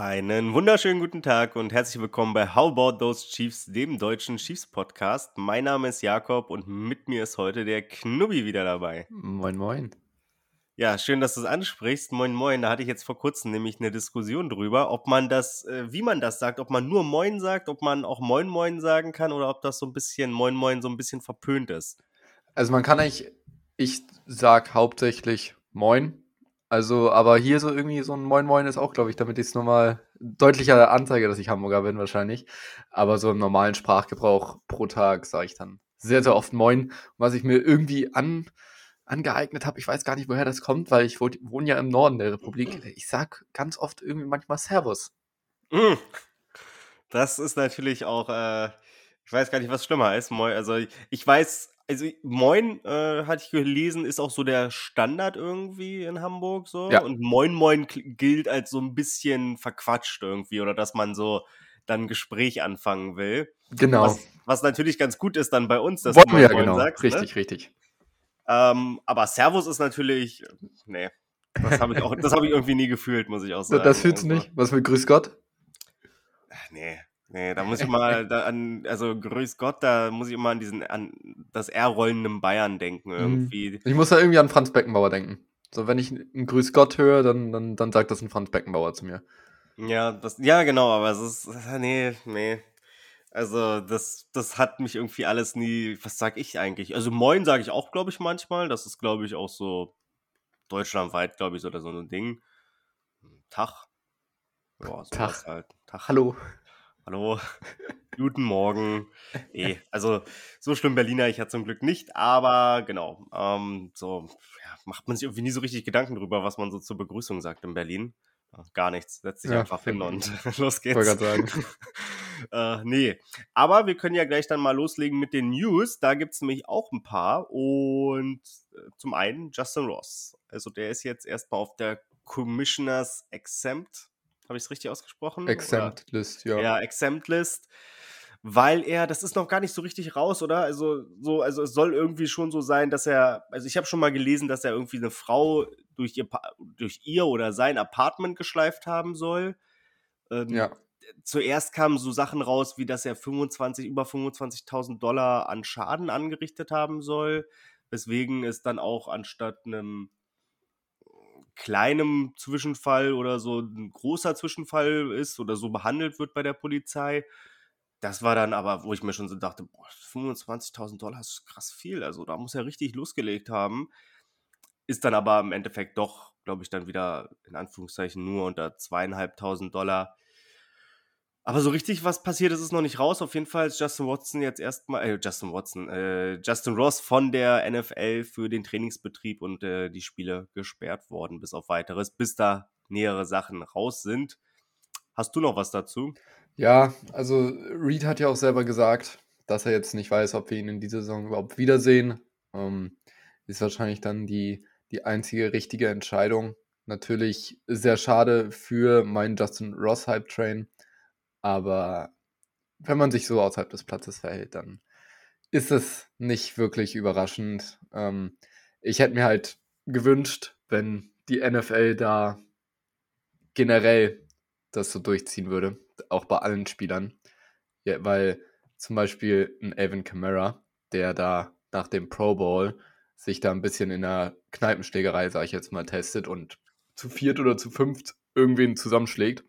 Einen wunderschönen guten Tag und herzlich willkommen bei How About Those Chiefs, dem deutschen Chiefs Podcast. Mein Name ist Jakob und mit mir ist heute der Knubbi wieder dabei. Moin, moin. Ja, schön, dass du es ansprichst. Moin, moin. Da hatte ich jetzt vor kurzem nämlich eine Diskussion drüber, ob man das, äh, wie man das sagt, ob man nur Moin sagt, ob man auch Moin, Moin sagen kann oder ob das so ein bisschen Moin, Moin so ein bisschen verpönt ist. Also man kann eigentlich, ich sag hauptsächlich Moin. Also, aber hier so irgendwie so ein Moin Moin ist auch, glaube ich, damit ich es nochmal deutlicher anzeige, dass ich Hamburger bin wahrscheinlich. Aber so im normalen Sprachgebrauch pro Tag sage ich dann sehr, sehr oft Moin. Was ich mir irgendwie an, angeeignet habe, ich weiß gar nicht, woher das kommt, weil ich wohne, ja im Norden der Republik. Ich sag ganz oft irgendwie manchmal Servus. Mm. Das ist natürlich auch, äh, ich weiß gar nicht, was schlimmer ist. Moin, also ich weiß, also Moin, äh, hatte ich gelesen, ist auch so der Standard irgendwie in Hamburg so. Ja. Und Moin Moin gilt als so ein bisschen verquatscht irgendwie oder dass man so dann ein Gespräch anfangen will. Genau. Was, was natürlich ganz gut ist dann bei uns, dass Wollen du wir ja Moin Moin genau. sagst. Ne? richtig, richtig. Ähm, aber Servus ist natürlich, nee, das habe ich auch, das habe ich irgendwie nie gefühlt, muss ich auch sagen. das fühlst du Also, nicht? Was mit Grüß Gott? Nee, nee, da muss ich mal da an, also grüß Gott, da muss ich immer an diesen, an das R-rollenden Bayern denken irgendwie. Ich muss da irgendwie an Franz Beckenbauer denken. So, wenn ich ein Grüß Gott höre, dann, dann, dann sagt das ein Franz Beckenbauer zu mir. Ja, das, ja, genau, aber es ist, nee, nee. Also, das, das hat mich irgendwie alles nie, was sag ich eigentlich? Also, Moin sage ich auch, glaube ich, manchmal. Das ist, glaube ich, auch so deutschlandweit, glaube ich, so, oder so ein Ding. Tag. Ja, sowas Tag. halt. Tag. Hallo. Hallo, guten Morgen. Eh, also so schlimm Berliner ich ja zum Glück nicht, aber genau, ähm, so ja, macht man sich irgendwie nie so richtig Gedanken drüber, was man so zur Begrüßung sagt in Berlin. Gar nichts, setzt sich Ja, einfach hin und los wollte geht's. gerade sagen. äh, nee, aber wir können ja gleich dann mal loslegen mit den News. Da gibt es nämlich auch ein paar. Und äh, zum einen Justin Ross. Also der ist jetzt erstmal auf der Commissioners Exempt. Habe ich es richtig ausgesprochen? Oder? Exempt List, ja. Ja, Exempt List. Weil er, das ist noch gar nicht so richtig raus, oder? Also, so, also es soll irgendwie schon so sein, dass er, also ich habe schon mal gelesen, dass er irgendwie eine Frau durch ihr, durch ihr oder sein Apartment geschleift haben soll. Ähm, Ja. Zuerst kamen so Sachen raus, wie dass er 25, über 25.000 Dollar an Schaden angerichtet haben soll, weswegen es dann auch anstatt einem kleinem Zwischenfall oder so ein großer Zwischenfall ist oder so behandelt wird bei der Polizei. Das war dann aber, wo ich mir schon so dachte, boah, 25.000 Dollar ist krass viel. Also da muss er richtig losgelegt haben. Ist dann aber im Endeffekt doch, glaube ich, dann wieder in Anführungszeichen nur unter zweieinhalbtausend Dollar. Aber so richtig was passiert ist, ist noch nicht raus. Auf jeden Fall ist Justin Watson jetzt erstmal, äh, Justin Watson, äh, Justin Ross von der NFL für den Trainingsbetrieb und äh, die Spiele gesperrt worden, bis auf weiteres, bis da nähere Sachen raus sind. Hast du noch was dazu? Ja, also Reed hat ja auch selber gesagt, dass er jetzt nicht weiß, ob wir ihn in dieser Saison überhaupt wiedersehen. Ähm, ist wahrscheinlich dann die, die einzige richtige Entscheidung. Natürlich sehr schade für meinen Justin Ross Hype Train, aber wenn man sich so außerhalb des Platzes verhält, dann ist es nicht wirklich überraschend. Ähm, ich hätte mir halt gewünscht, wenn die NFL da generell das so durchziehen würde, auch bei allen Spielern. Ja, weil zum Beispiel ein Evan Kamara, der da nach dem Pro Bowl sich da ein bisschen in der Kneipenschlägerei, sage ich jetzt mal, testet und zu viert oder zu fünft irgendwen zusammenschlägt.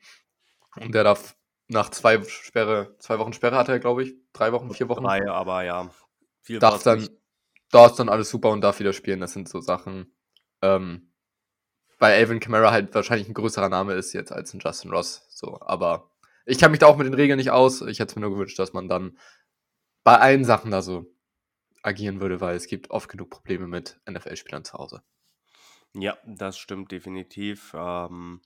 Und der darf nach zwei Sperre, zwei Wochen Sperre hat er, glaube ich, drei Wochen, vier Wochen, Drei, aber ja. Viel darf dann, nicht. da ist dann alles super und darf wieder spielen. Das sind so Sachen, ähm, weil Alvin Kamara halt wahrscheinlich ein größerer Name ist jetzt als ein Justin Ross. So, aber ich kann mich da auch mit den Regeln nicht aus. Ich hätte mir nur gewünscht, dass man dann bei allen Sachen da so agieren würde, weil es gibt oft genug Probleme mit NFL-Spielern zu Hause. Ja, das stimmt definitiv. Ähm,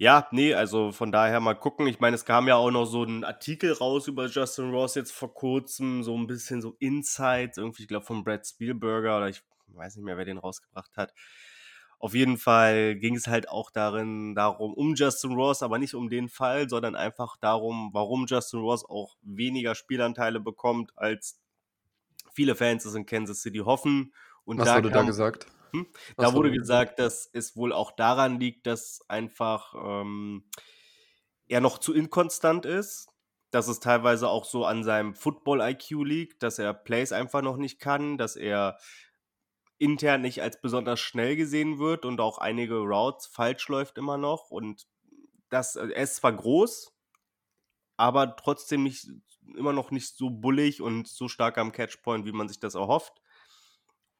ja, nee, also von daher mal gucken. Ich meine, es kam ja auch noch so ein Artikel raus über Justin Ross jetzt vor kurzem, so ein bisschen so Insights, irgendwie, ich glaube, von Brad Spielberger oder ich weiß nicht mehr, wer den rausgebracht hat. Auf jeden Fall ging es halt auch darin, darum, um Justin Ross, aber nicht um den Fall, sondern einfach darum, warum Justin Ross auch weniger Spielanteile bekommt als viele Fans es in Kansas City hoffen. Und Was da wurde da gesagt? Hm, da wurde gesagt, dass es wohl auch daran liegt, dass einfach ähm, er noch zu inkonstant ist. Dass es teilweise auch so an seinem Football-IQ liegt, dass er Plays einfach noch nicht kann, dass er intern nicht als besonders schnell gesehen wird und auch einige Routes falsch läuft immer noch. Und das, äh, er ist zwar groß, aber trotzdem nicht, immer noch nicht so bullig und so stark am Catchpoint, wie man sich das erhofft.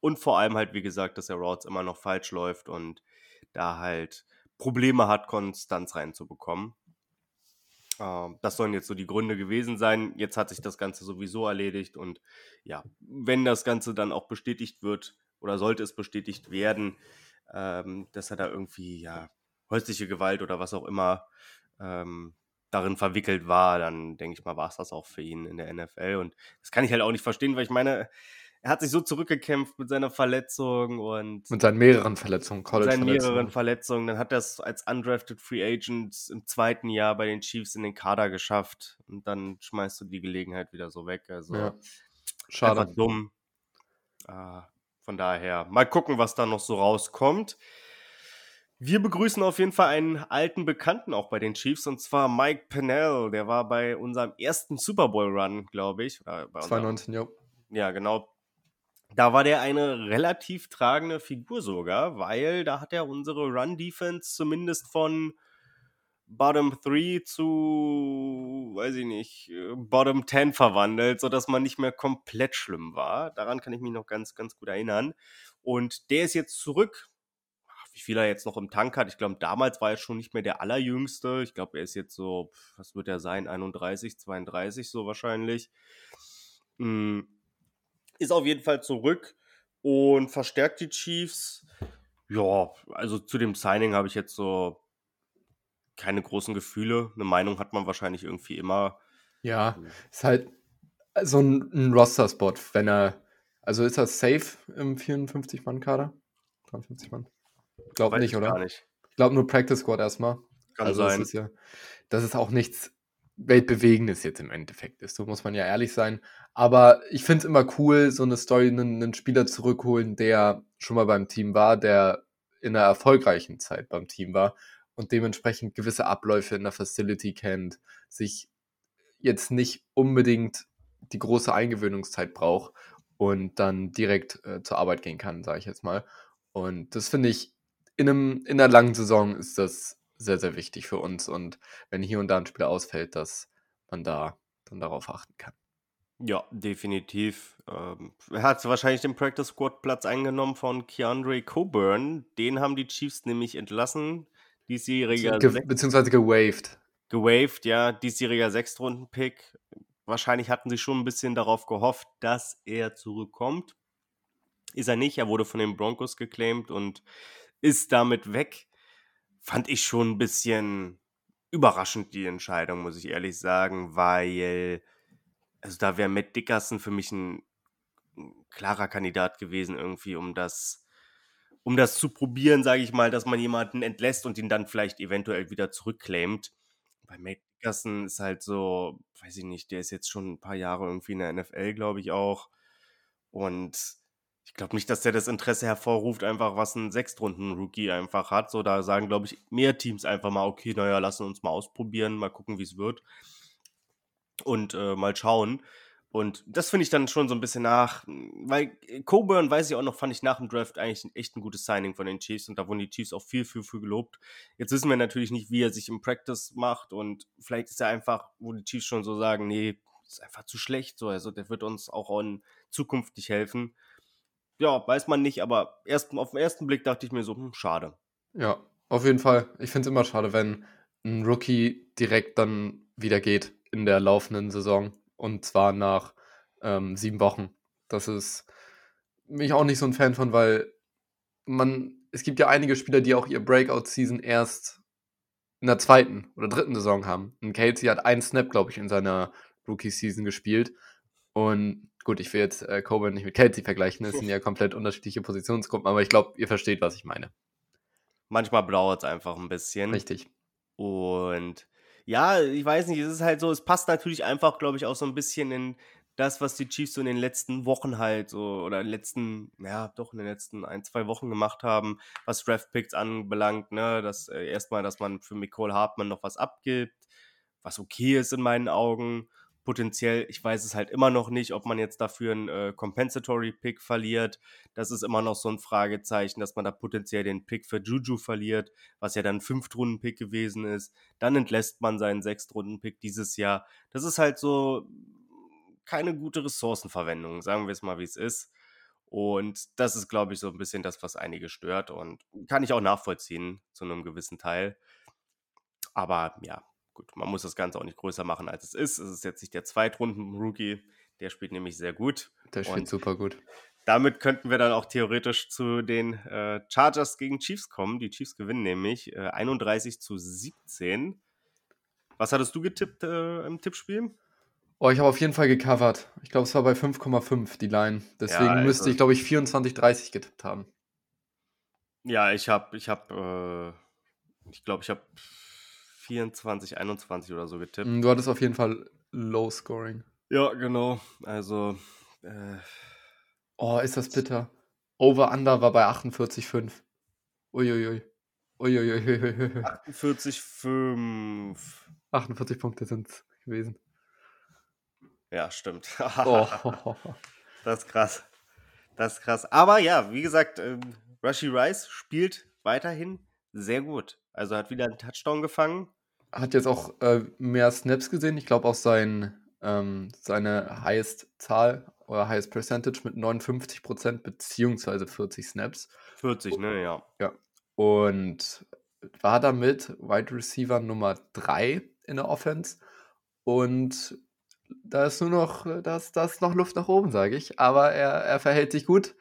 Und vor allem halt, wie gesagt, dass der Routes immer noch falsch läuft und da halt Probleme hat, Konstanz reinzubekommen. Ähm, das sollen jetzt so die Gründe gewesen sein. Jetzt hat sich das Ganze sowieso erledigt und ja, wenn das Ganze dann auch bestätigt wird oder sollte es bestätigt werden, ähm, dass er da irgendwie ja häusliche Gewalt oder was auch immer ähm, darin verwickelt war, dann denke ich mal, war es das auch für ihn in der NFL. Und das kann ich halt auch nicht verstehen, weil ich meine, er hat sich so zurückgekämpft mit seiner Verletzung und Mit seinen mehreren Verletzungen, mit seinen mehreren. Verletzungen. Dann hat er es als undrafted Free Agent im zweiten Jahr bei den Chiefs in den Kader geschafft. Und dann schmeißt du die Gelegenheit wieder so weg. Also Ja, einfach schade. dumm. Ah, von daher, mal gucken, was da noch so rauskommt. Wir begrüßen auf jeden Fall einen alten Bekannten auch bei den Chiefs, und zwar Mike Pennell. Der war bei unserem ersten Super Bowl-Run, glaube ich. Oder bei unserem, 2019, ja. ja, genau. Da war der eine relativ tragende Figur sogar, weil da hat er unsere Run-Defense zumindest von Bottom 3 zu, weiß ich nicht, Bottom 10 verwandelt, sodass man nicht mehr komplett schlimm war. Daran kann ich mich noch ganz, ganz gut erinnern. Und der ist jetzt zurück. Wie viel er jetzt noch im Tank hat, ich glaube, damals war er schon nicht mehr der allerjüngste. Ich glaube, er ist jetzt so, was wird er sein? 31, 32 so wahrscheinlich. Mm, Ist auf jeden Fall zurück und verstärkt die Chiefs. Ja, also zu dem Signing habe ich jetzt so keine großen Gefühle. Eine Meinung hat man wahrscheinlich irgendwie immer. Ja, ist halt so ein, ein Roster-Spot, wenn er. Also ist er safe im 54-Mann-Kader? 53 Mann? Glaub Weiß nicht, ich oder? gar nicht. Ich glaube nur Practice Squad erstmal. Kann also sein. Es ist ja, dass es auch nichts Weltbewegendes jetzt im Endeffekt ist. So muss man ja ehrlich sein. Aber ich finde es immer cool, so eine Story, einen, einen Spieler zurückholen, der schon mal beim Team war, der in einer erfolgreichen Zeit beim Team war und dementsprechend gewisse Abläufe in der Facility kennt, sich jetzt nicht unbedingt die große Eingewöhnungszeit braucht und dann direkt äh, zur Arbeit gehen kann, sage ich jetzt mal. Und das finde ich, in, einem, in einer langen Saison ist das sehr, sehr wichtig für uns. Und wenn hier und da ein Spieler ausfällt, dass man da dann darauf achten kann. Ja, definitiv. Ähm, er hat wahrscheinlich den Practice Squad Platz eingenommen von Keandre Coburn. Den haben die Chiefs nämlich entlassen. Diesjähriger Ge beziehungsweise gewaved. gewaved, ja, diesjähriger Sechstrunden-Pick. Wahrscheinlich hatten sie schon ein bisschen darauf gehofft, dass er zurückkommt. Ist er nicht, er wurde von den Broncos geclaimed und ist damit weg. Fand ich schon ein bisschen überraschend, die Entscheidung, muss ich ehrlich sagen, weil, also da wäre Matt Dickerson für mich ein, klarer Kandidat gewesen, irgendwie, um das, um das zu probieren, sage ich mal, dass man jemanden entlässt und ihn dann vielleicht eventuell wieder zurückclaimt. Bei Matt Dickerson ist halt so, weiß ich nicht, der ist jetzt schon ein paar Jahre irgendwie in der NFL, glaube ich auch. Und ich glaube nicht, dass der das Interesse hervorruft, einfach was ein Sechstrunden-Rookie einfach hat. So, da sagen, glaube ich, mehr Teams einfach mal, okay, naja, lassen uns mal ausprobieren, mal gucken, wie es wird. Und äh, mal schauen. Und das finde ich dann schon so ein bisschen nach, weil Coburn, weiß ich auch noch, fand ich nach dem Draft eigentlich ein, echt ein gutes Signing von den Chiefs und da wurden die Chiefs auch viel, viel, viel gelobt. Jetzt wissen wir natürlich nicht, wie er sich im Practice macht und vielleicht ist er einfach, wo die Chiefs schon so sagen, nee, ist einfach zu schlecht, so, also der wird uns auch in Zukunft nicht helfen. Ja, weiß man nicht, aber erst, auf den ersten Blick dachte ich mir so, hm, schade. Ja, auf jeden Fall. Ich finde es immer schade, wenn ein Rookie direkt dann wieder geht in der laufenden Saison. Und zwar nach ähm, sieben Wochen. Das ist mich auch nicht so ein Fan von, weil man, es gibt ja einige Spieler, die auch ihr Breakout-Season erst in der zweiten oder dritten Saison haben. Und Casey hat einen Snap, glaube ich, in seiner Rookie-Season gespielt. Und gut, ich will jetzt äh, Coburn nicht mit Kelsey vergleichen, das sind ja komplett unterschiedliche Positionsgruppen, aber ich glaube, ihr versteht, was ich meine. Manchmal dauert es einfach ein bisschen. Richtig. Und ja, ich weiß nicht, es ist halt so, es passt natürlich einfach, glaube ich, auch so ein bisschen in das, was die Chiefs so in den letzten Wochen halt so oder in den letzten, ja, doch in den letzten ein, zwei Wochen gemacht haben, was Draft-Picks anbelangt, ne, dass äh, erstmal, dass man für Nicole Hartmann noch was abgibt, was okay ist in meinen Augen. Potenziell, ich weiß es halt immer noch nicht, ob man jetzt dafür einen äh, Compensatory Pick verliert. Das ist immer noch so ein Fragezeichen, dass man da potenziell den Pick für Juju verliert, was ja dann ein Fünftrunden-Pick gewesen ist. Dann entlässt man seinen Sechstrunden-Pick dieses Jahr. Das ist halt so keine gute Ressourcenverwendung, sagen wir es mal, wie es ist. Und das ist, glaube ich, so ein bisschen das, was einige stört und kann ich auch nachvollziehen zu einem gewissen Teil. Aber ja, gut, man muss das Ganze auch nicht größer machen, als es ist. Es ist jetzt nicht der Zweitrunden-Rookie, der spielt nämlich sehr gut. Der spielt Und super gut. damit könnten wir dann auch theoretisch zu den äh, Chargers gegen Chiefs kommen. Die Chiefs gewinnen nämlich äh, 31 zu 17. Was hattest du getippt äh, im Tippspiel? Oh, ich habe auf jeden Fall gecovert. Ich glaube, es war bei 5,5 die Line. Deswegen also- müsste ich, glaube ich, 24,30 getippt haben. Ja, ich habe, ich habe, äh, ich glaube, ich habe 24, 21 oder so getippt. Mm, Du hattest auf jeden Fall Low Scoring. Ja, genau. Also, äh, Oh, ist das bitter. Over-Under war bei 48,5. Uiuiui. Uiuiui. 48, 5. 48 Punkte sind es gewesen. Ja, stimmt. Oh. Das ist krass. Das ist krass. Aber ja, wie gesagt, ähm, Rashi Rice spielt weiterhin sehr gut. Also hat wieder einen Touchdown gefangen. Hat jetzt auch äh, mehr Snaps gesehen. Ich glaube auch sein, ähm, seine highest Zahl oder highest Percentage mit 59% beziehungsweise 40 Snaps. 40, ne, ja. Und war damit Wide Receiver Nummer 3 in der Offense. Und da ist nur noch, da ist, da ist noch Luft nach oben, sage ich. Aber er, er verhält sich gut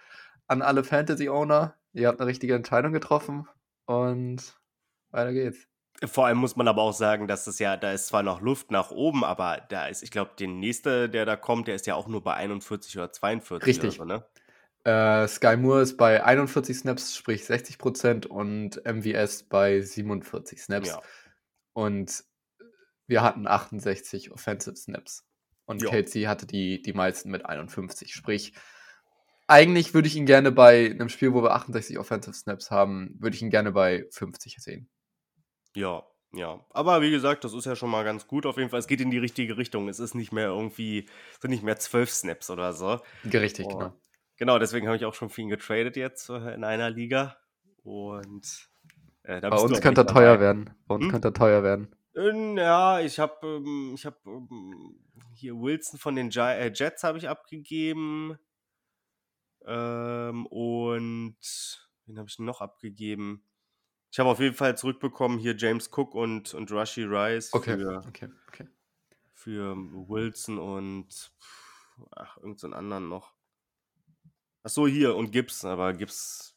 an alle Fantasy-Owner. Ihr habt eine richtige Entscheidung getroffen. Und weiter geht's. Vor allem muss man aber auch sagen, dass es ja, da ist zwar noch Luft nach oben, aber da ist, ich glaube, der nächste, der da kommt, der ist ja auch nur bei 41 oder 42 Richtig. oder so, ne? Äh, Sky Moore ist bei 41 Snaps, sprich 60% und MVS bei 47 Snaps. Ja. Und wir hatten 68 Offensive Snaps. Und Ja. KC hatte die, die meisten mit 51. Sprich, eigentlich würde ich ihn gerne bei einem Spiel, wo wir 68 Offensive Snaps haben, würde ich ihn gerne bei 50 sehen. Ja, ja. Aber wie gesagt, das ist ja schon mal ganz gut auf jeden Fall. Es geht in die richtige Richtung. Es ist nicht mehr irgendwie, es sind nicht mehr zwölf Snaps oder so. Richtig, Oh. genau. Genau, deswegen habe ich auch schon ihn getradet jetzt äh, in einer Liga. Und äh, da Bei uns könnte er teuer dabei. werden. Bei uns Hm? könnte er teuer werden. Ähm, Ja, ich habe ähm, ich habe ähm, hier Wilson von den äh, Jets habe ich abgegeben. Ähm, und wen habe ich denn noch abgegeben? Ich habe auf jeden Fall zurückbekommen hier James Cook und, und Rashi Rice Okay, für, okay, okay. für Wilson und ach, irgendeinen so anderen noch. Ach so, hier und Gibbs, aber Gibbs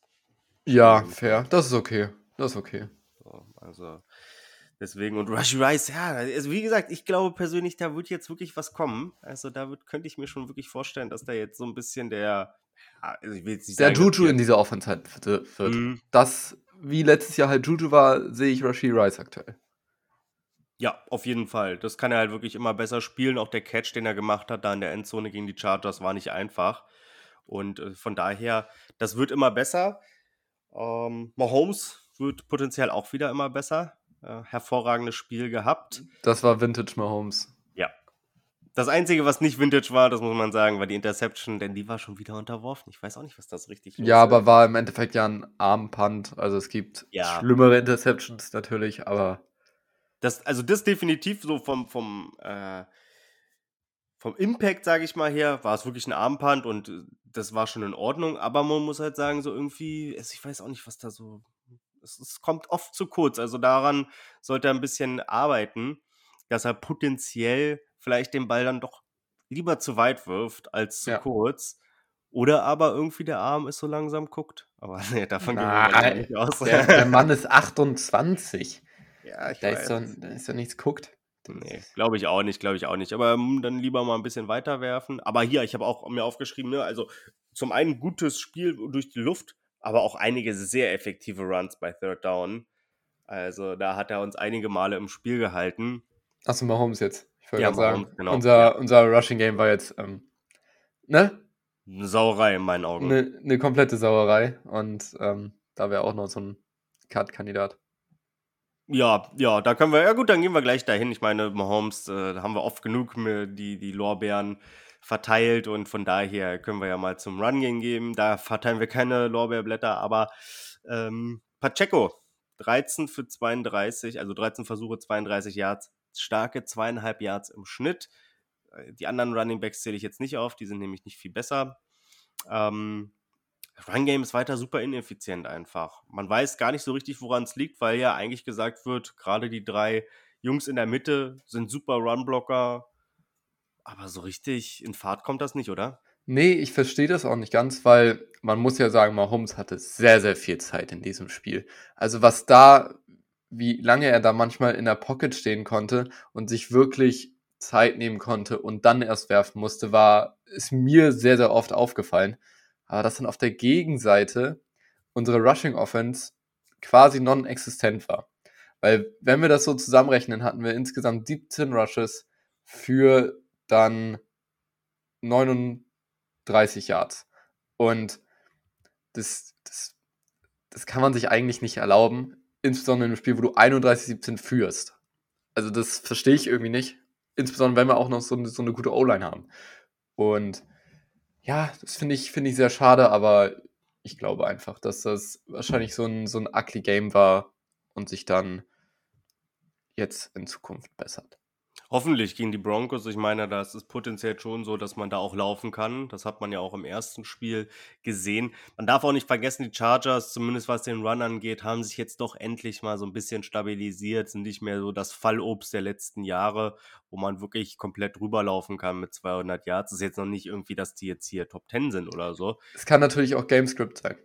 Ja, Ähm, fair. Das ist okay. Das ist okay. So, also deswegen und Rashi Rice, ja, also wie gesagt, ich glaube persönlich, da wird jetzt wirklich was kommen. Also da wird, könnte ich mir schon wirklich vorstellen, dass da jetzt so ein bisschen der, also ich will jetzt nicht Der sagen, Juju in dieser Offense halt wird. Mhm. Das, wie letztes Jahr halt Juju war, sehe ich Rashi Rice aktuell. Ja, auf jeden Fall. Das kann er halt wirklich immer besser spielen. Auch der Catch, den er gemacht hat, da in der Endzone gegen die Chargers, war nicht einfach. Und äh, von daher, das wird immer besser. Ähm, Mahomes wird potenziell auch wieder immer besser. Äh, hervorragendes Spiel gehabt. Das war Vintage Mahomes. Das Einzige, was nicht Vintage war, das muss man sagen, war die Interception, denn die war schon wieder unterworfen. Ich weiß auch nicht, was das richtig los Ja, ist. aber war im Endeffekt ja ein Armpunt. Also es gibt Ja. schlimmere Interceptions natürlich, aber Das, also das definitiv so vom, vom, äh, vom Impact, sage ich mal her, war es wirklich ein Armpunt und das war schon in Ordnung, aber man muss halt sagen, so irgendwie, ich weiß auch nicht, was da so, es, es kommt oft zu kurz, also daran sollte er ein bisschen arbeiten, dass er potenziell vielleicht den Ball dann doch lieber zu weit wirft als zu Ja. kurz. Oder aber irgendwie der Arm ist so langsam guckt. Aber nee, davon gehen wir nicht aus. der, der Mann ist 28. ja, ich Da weiß. ist, so, da ist so nichts guckt. Nee, glaube ich auch nicht, glaube ich auch nicht. Aber mm, dann lieber mal ein bisschen weiter werfen. Aber hier, ich habe auch mir aufgeschrieben, ne, also zum einen gutes Spiel durch die Luft, aber auch einige sehr effektive Runs bei Third Down. Also da hat er uns einige Male im Spiel gehalten. Achso, Mahomes jetzt. Ich wollte Ja, gerade sagen, genau, unser, ja. unser Rushing Game war jetzt ähm, ne? Eine Sauerei in meinen Augen. Eine ne komplette Sauerei. Und ähm, da wäre auch noch so ein Cut-Kandidat. Ja, ja, da können wir, ja gut, dann gehen wir gleich dahin. Ich meine, Mahomes, äh, da haben wir oft genug die, die Lorbeeren verteilt und von daher können wir ja mal zum Run gehen. Da verteilen wir keine Lorbeerblätter, aber ähm, Pacheco, 13 für 32, also 13 Versuche, 32 Yards, starke zweieinhalb Yards im Schnitt. Äh, die anderen Running Backs zähle ich jetzt nicht auf, die sind nämlich nicht viel besser. Ähm, Run Game ist weiter super ineffizient einfach. Man weiß gar nicht so richtig, woran es liegt, weil ja eigentlich gesagt wird, gerade die drei Jungs in der Mitte sind super Run-Blocker, aber so richtig in Fahrt kommt das nicht, oder? Nee, ich verstehe das auch nicht ganz, weil man muss ja sagen, Mahomes hatte sehr, sehr viel Zeit in diesem Spiel. Also was da, wie lange er da manchmal in der Pocket stehen konnte und sich wirklich Zeit nehmen konnte und dann erst werfen musste, war, ist mir sehr, sehr oft aufgefallen. Aber dass dann auf der Gegenseite unsere Rushing Offense quasi non-existent war. Weil, wenn wir das so zusammenrechnen, hatten wir insgesamt 17 Rushes für dann 39 Yards. Und das, das, das kann man sich eigentlich nicht erlauben, insbesondere in einem Spiel, wo du 31-17 führst. Also das verstehe ich irgendwie nicht. Insbesondere, wenn wir auch noch so, eine, so eine gute O-Line haben. Und ja, das finde ich, find ich sehr schade, aber ich glaube einfach, dass das wahrscheinlich so ein, so ein ugly Game war und sich dann jetzt in Zukunft bessert. Hoffentlich gegen die Broncos. Ich meine, da ist es potenziell schon so, dass man da auch laufen kann. Das hat man ja auch im ersten Spiel gesehen. Man darf auch nicht vergessen, die Chargers, zumindest was den Run angeht, haben sich jetzt doch endlich mal so ein bisschen stabilisiert, sind nicht mehr so das Fallobst der letzten Jahre, wo man wirklich komplett rüberlaufen kann mit 200 Yards. Das ist jetzt noch nicht irgendwie, dass die jetzt hier Top 10 sind oder so. Es kann natürlich auch Gamescript sein,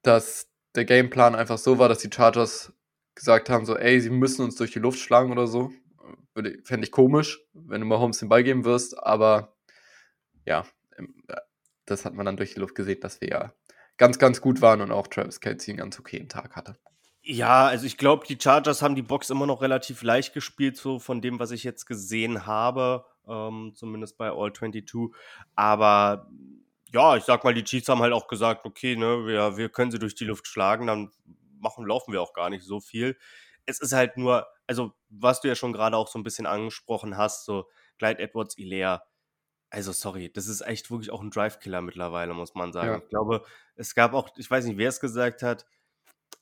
dass der Gameplan einfach so war, dass die Chargers gesagt haben, so, ey, sie müssen uns durch die Luft schlagen oder so fände ich komisch, wenn du mal Holmes den Ball geben wirst, aber ja, das hat man dann durch die Luft gesehen, dass wir ja ganz, ganz gut waren und auch Travis Kelsey einen ganz okayen Tag hatte. Ja, also ich glaube, die Chargers haben die Box immer noch relativ leicht gespielt, so von dem, was ich jetzt gesehen habe, ähm, zumindest bei All 22. Aber ja, ich sag mal, die Chiefs haben halt auch gesagt, okay, ne, wir, wir können sie durch die Luft schlagen, dann machen, laufen wir auch gar nicht so viel es ist halt nur, also was du ja schon gerade auch so ein bisschen angesprochen hast, so Clyde Edwards, Ilea, also sorry, das ist echt wirklich auch ein Drive-Killer mittlerweile, muss man sagen. Ja. Ich glaube, es gab auch, ich weiß nicht, wer es gesagt hat,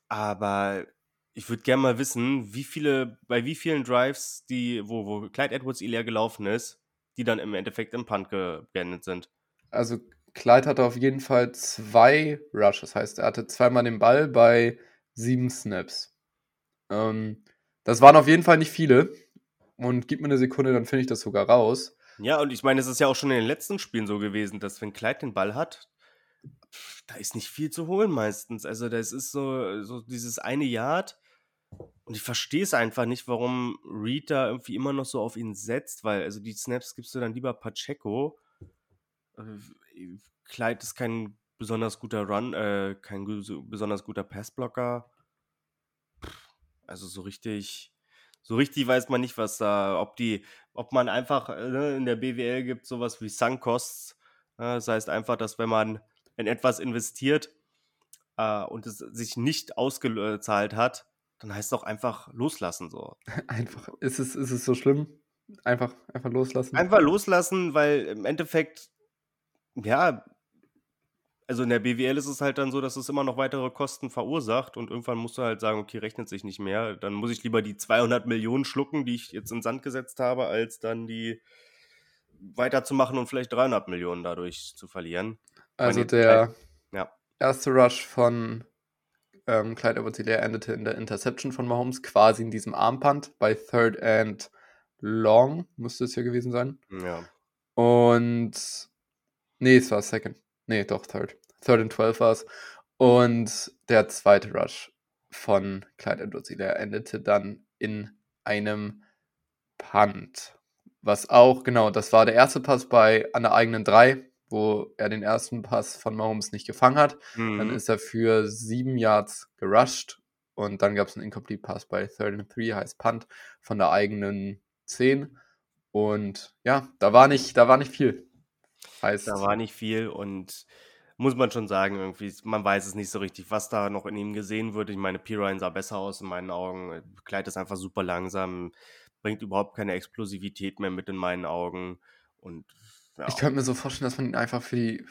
aber ich würde gerne mal wissen, wie viele, bei wie vielen Drives, die, wo, wo Clyde Edwards Ilea gelaufen ist, die dann im Endeffekt im Punt geendet sind. Also Clyde hatte auf jeden Fall zwei Rushes, heißt, er hatte zweimal den Ball bei sieben Snaps. Ähm, das waren auf jeden Fall nicht viele. Und gib mir eine Sekunde, dann finde ich das sogar raus. Ja, und ich meine, es ist ja auch schon in den letzten Spielen so gewesen, dass wenn Clyde den Ball hat, da ist nicht viel zu holen meistens. Also das ist so, so dieses eine Yard. Und ich verstehe es einfach nicht, warum Reed da irgendwie immer noch so auf ihn setzt, weil also die Snaps gibst du dann lieber Pacheco. Äh, Clyde ist kein besonders guter Run, äh, kein besonders guter Passblocker. Also so richtig, so richtig weiß man nicht, was da, ob die, ob man einfach äh, ne, in der BWL gibt sowas wie Sunk-Costs. Ne? Das heißt einfach, dass wenn man in etwas investiert äh, und es sich nicht ausgezahlt hat, dann heißt es auch einfach loslassen so. Einfach. Ist es, ist es so schlimm? Einfach, einfach loslassen? Einfach loslassen, weil im Endeffekt, ja, also in der BWL ist es halt dann so, dass es immer noch weitere Kosten verursacht und irgendwann musst du halt sagen, okay, rechnet sich nicht mehr. Dann muss ich lieber die 200 Millionen schlucken, die ich jetzt in Sand gesetzt habe, als dann die weiterzumachen und vielleicht 300 Millionen dadurch zu verlieren. Also der ja. erste Rush von ähm, Clyde edwards endete in der Interception von Mahomes, quasi in diesem Armpunt bei Third and Long, müsste es ja gewesen sein. Ja. Und nee, es war Second. Nee, doch, Third. Third and 12 war es. Und der zweite Rush von Clyde edwards der endete dann in einem Punt. Was auch, genau, das war der erste Pass bei an der eigenen 3, wo er den ersten Pass von Mahomes nicht gefangen hat. Mhm. Dann ist er für sieben Yards gerusht und dann gab es einen Incomplete Pass bei Third and 3, heißt Punt, von der eigenen 10. Und ja, da war nicht, da war nicht viel. Heißt. Da war nicht viel und muss man schon sagen, irgendwie, man weiß es nicht so richtig, was da noch in ihm gesehen wird. Ich meine, Pirine sah besser aus in meinen Augen. Kleid ist einfach super langsam, bringt überhaupt keine Explosivität mehr mit in meinen Augen. Und ja. Ich könnte mir so vorstellen, dass man ihn einfach für die,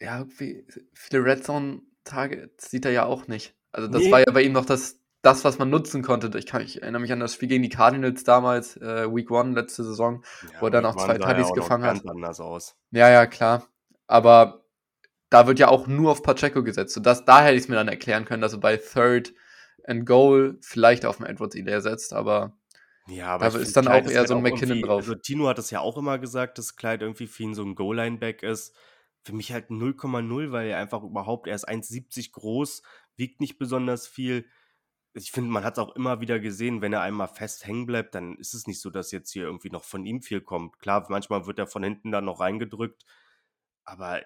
ja, irgendwie viele Red Zone-Tage sieht er ja auch nicht. Also das Nee. war ja bei ihm noch das, das, was man nutzen konnte. Ich, kann, ich erinnere mich an das Spiel gegen die Cardinals damals, äh, Week One, letzte Saison. wo er dann auch zwei Tuddies noch gefangen hat. anders aus. Ja, ja, klar. Aber da wird ja auch nur auf Pacheco gesetzt. Und das, da hätte ich es mir dann erklären können, dass er bei Third and Goal vielleicht auf den Edwards Elair setzt, aber Ja, aber Da ist dann Clyde auch eher halt so ein McKinnon drauf. Also Tino hat es ja auch immer gesagt, dass Clyde irgendwie für ihn so ein Goal-Line-Back ist. Für mich halt 0,0, weil er einfach überhaupt, er ist 1,70 groß, wiegt nicht besonders viel. Ich finde, man hat es auch immer wieder gesehen, wenn er einmal fest hängen bleibt, dann ist es nicht so, dass jetzt hier irgendwie noch von ihm viel kommt. Klar, manchmal wird er von hinten dann noch reingedrückt, aber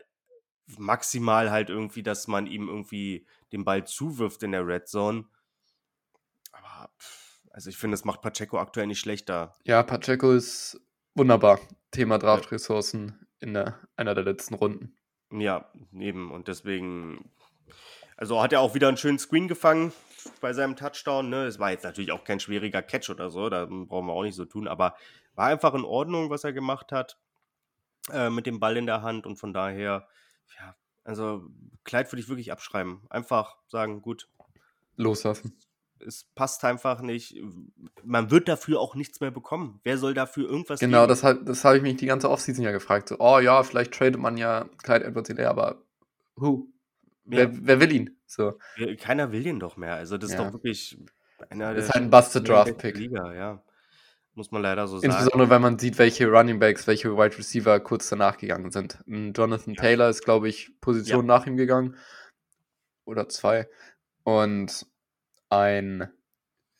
maximal halt irgendwie, dass man ihm irgendwie den Ball zuwirft in der Red Zone. Aber, pff, also ich finde, es macht Pacheco aktuell nicht schlechter. ja, Pacheco ist wunderbar. Thema Draft-Ressourcen in der, einer der letzten Runden. Ja, eben. Und deswegen, also hat er auch wieder einen schönen Screen gefangen bei seinem Touchdown. Ne? Es war jetzt natürlich auch kein schwieriger Catch oder so, da brauchen wir auch nicht so tun, aber war einfach in Ordnung, was er gemacht hat äh, mit dem Ball in der Hand und von daher, ja, also Kleid würde ich wirklich abschreiben. Einfach sagen, gut, Loslassen. es passt einfach nicht. Man wird dafür auch nichts mehr bekommen. Wer soll dafür irgendwas Genau, geben? das, hat- das habe ich mich die ganze Offseason ja gefragt. So, oh ja, vielleicht tradet man ja Clyde Edwards Elair, aber who? Wer, Ja. wer will ihn? So. Äh, Keiner will den doch mehr. Also das ist Ja. doch wirklich einer Das ist halt ein Busted Draft Pick. Liga, ja. Muss man leider so sagen. Insbesondere wenn man sieht, welche Running Backs, welche Wide Receiver kurz danach gegangen sind. Ein Jonathan Ja. Taylor ist, glaube ich, Position nach ihm gegangen. Oder zwei. Und ein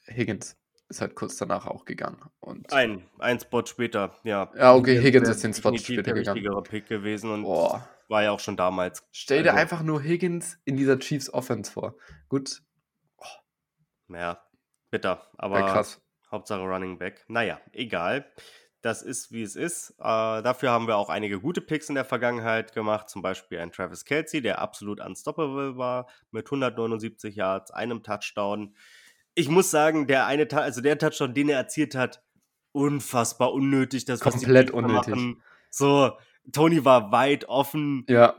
Higgins ist halt kurz danach auch gegangen. Und Ein, ein Spot später, ja. Ja, okay, Higgins ist den Spot später der gegangen. Pick gewesen und boah, war ja auch schon damals. stell dir Also- einfach nur Higgins in dieser Chiefs Offense vor. Gut, Ja, bitter. wäre Aber krass. Hauptsache Running Back. Naja, egal. Das ist, wie es ist. Äh, dafür haben wir auch einige gute Picks in der Vergangenheit gemacht. Zum Beispiel ein Travis Kelsey, der absolut unstoppable war, mit 179 Yards, einem Touchdown. Ich muss sagen, der eine, also der Touchdown, den er erzielt hat, unfassbar unnötig. Das, Komplett unnötig. machen. So, Tony war weit offen. Ja,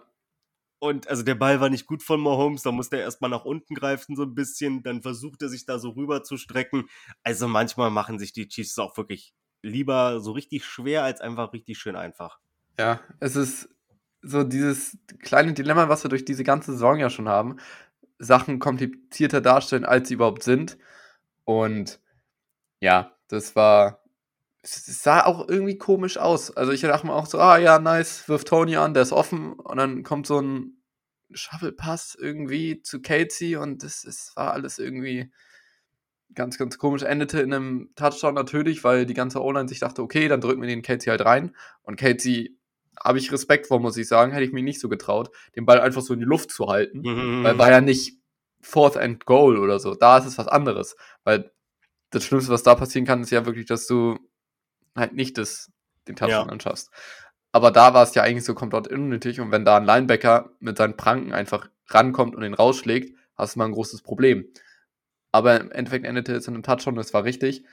Und also der Ball war nicht gut von Mahomes, da musste er erstmal nach unten greifen, so ein bisschen. Dann versucht er sich da so rüber zu strecken. Also manchmal machen sich die Chiefs auch wirklich lieber so richtig schwer, als einfach richtig schön einfach. ja, es ist so dieses kleine Dilemma, was wir durch diese ganze Saison ja schon haben. Sachen komplizierter darstellen, als sie überhaupt sind. Und ja, das war. Es sah auch irgendwie komisch aus. Also ich dachte mir auch so, ah ja, nice, wirft Tony an, der ist offen. Und dann kommt so ein Shovel-Pass irgendwie zu Casey und das, das war alles irgendwie ganz, ganz komisch. Endete in einem Touchdown natürlich, weil die ganze O-Line sich dachte, okay, dann drücken wir den Casey halt rein. Und Casey habe ich Respekt vor, muss ich sagen. Hätte ich mich nicht so getraut, den Ball einfach so in die Luft zu halten. Mhm. Weil war ja nicht Fourth and Goal oder so. Da ist es was anderes. Weil das Schlimmste, was da passieren kann, ist ja wirklich, dass du halt nicht das, den Touchdown Ja. anschaffst. Aber da war es ja eigentlich so komplett unnötig. Und wenn da ein Linebacker mit seinen Pranken einfach rankommt und ihn rausschlägt, hast du mal ein großes Problem. Aber im Endeffekt endete es in einem Touchdown, das war richtig.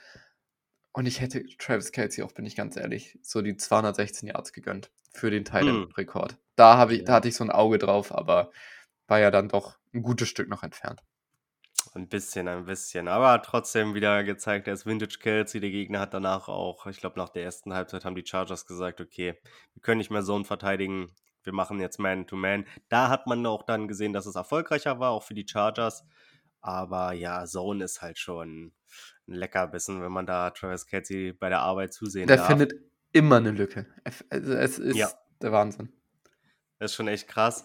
Und ich hätte Travis Kelsey auch, bin ich ganz ehrlich, so die 216 Yards gegönnt für den Thailand-Rekord. Da, habe ich, da hatte ich so ein Auge drauf, aber war ja dann doch ein gutes Stück noch entfernt. Ein bisschen, ein bisschen. Aber trotzdem wieder gezeigt, er ist Vintage Kelsey. Der Gegner hat danach auch, ich glaube, nach der ersten Halbzeit haben die Chargers gesagt, okay, wir können nicht mehr Zone verteidigen. Wir machen jetzt Man-to-Man. Da hat man auch dann gesehen, dass es erfolgreicher war, auch für die Chargers. Aber ja, Zone ist halt schon ein Leckerbissen, wenn man da Travis Kelsey bei der Arbeit zusehen Der darf. findet immer eine Lücke. Also es ist Ja. der Wahnsinn. Das ist schon echt krass.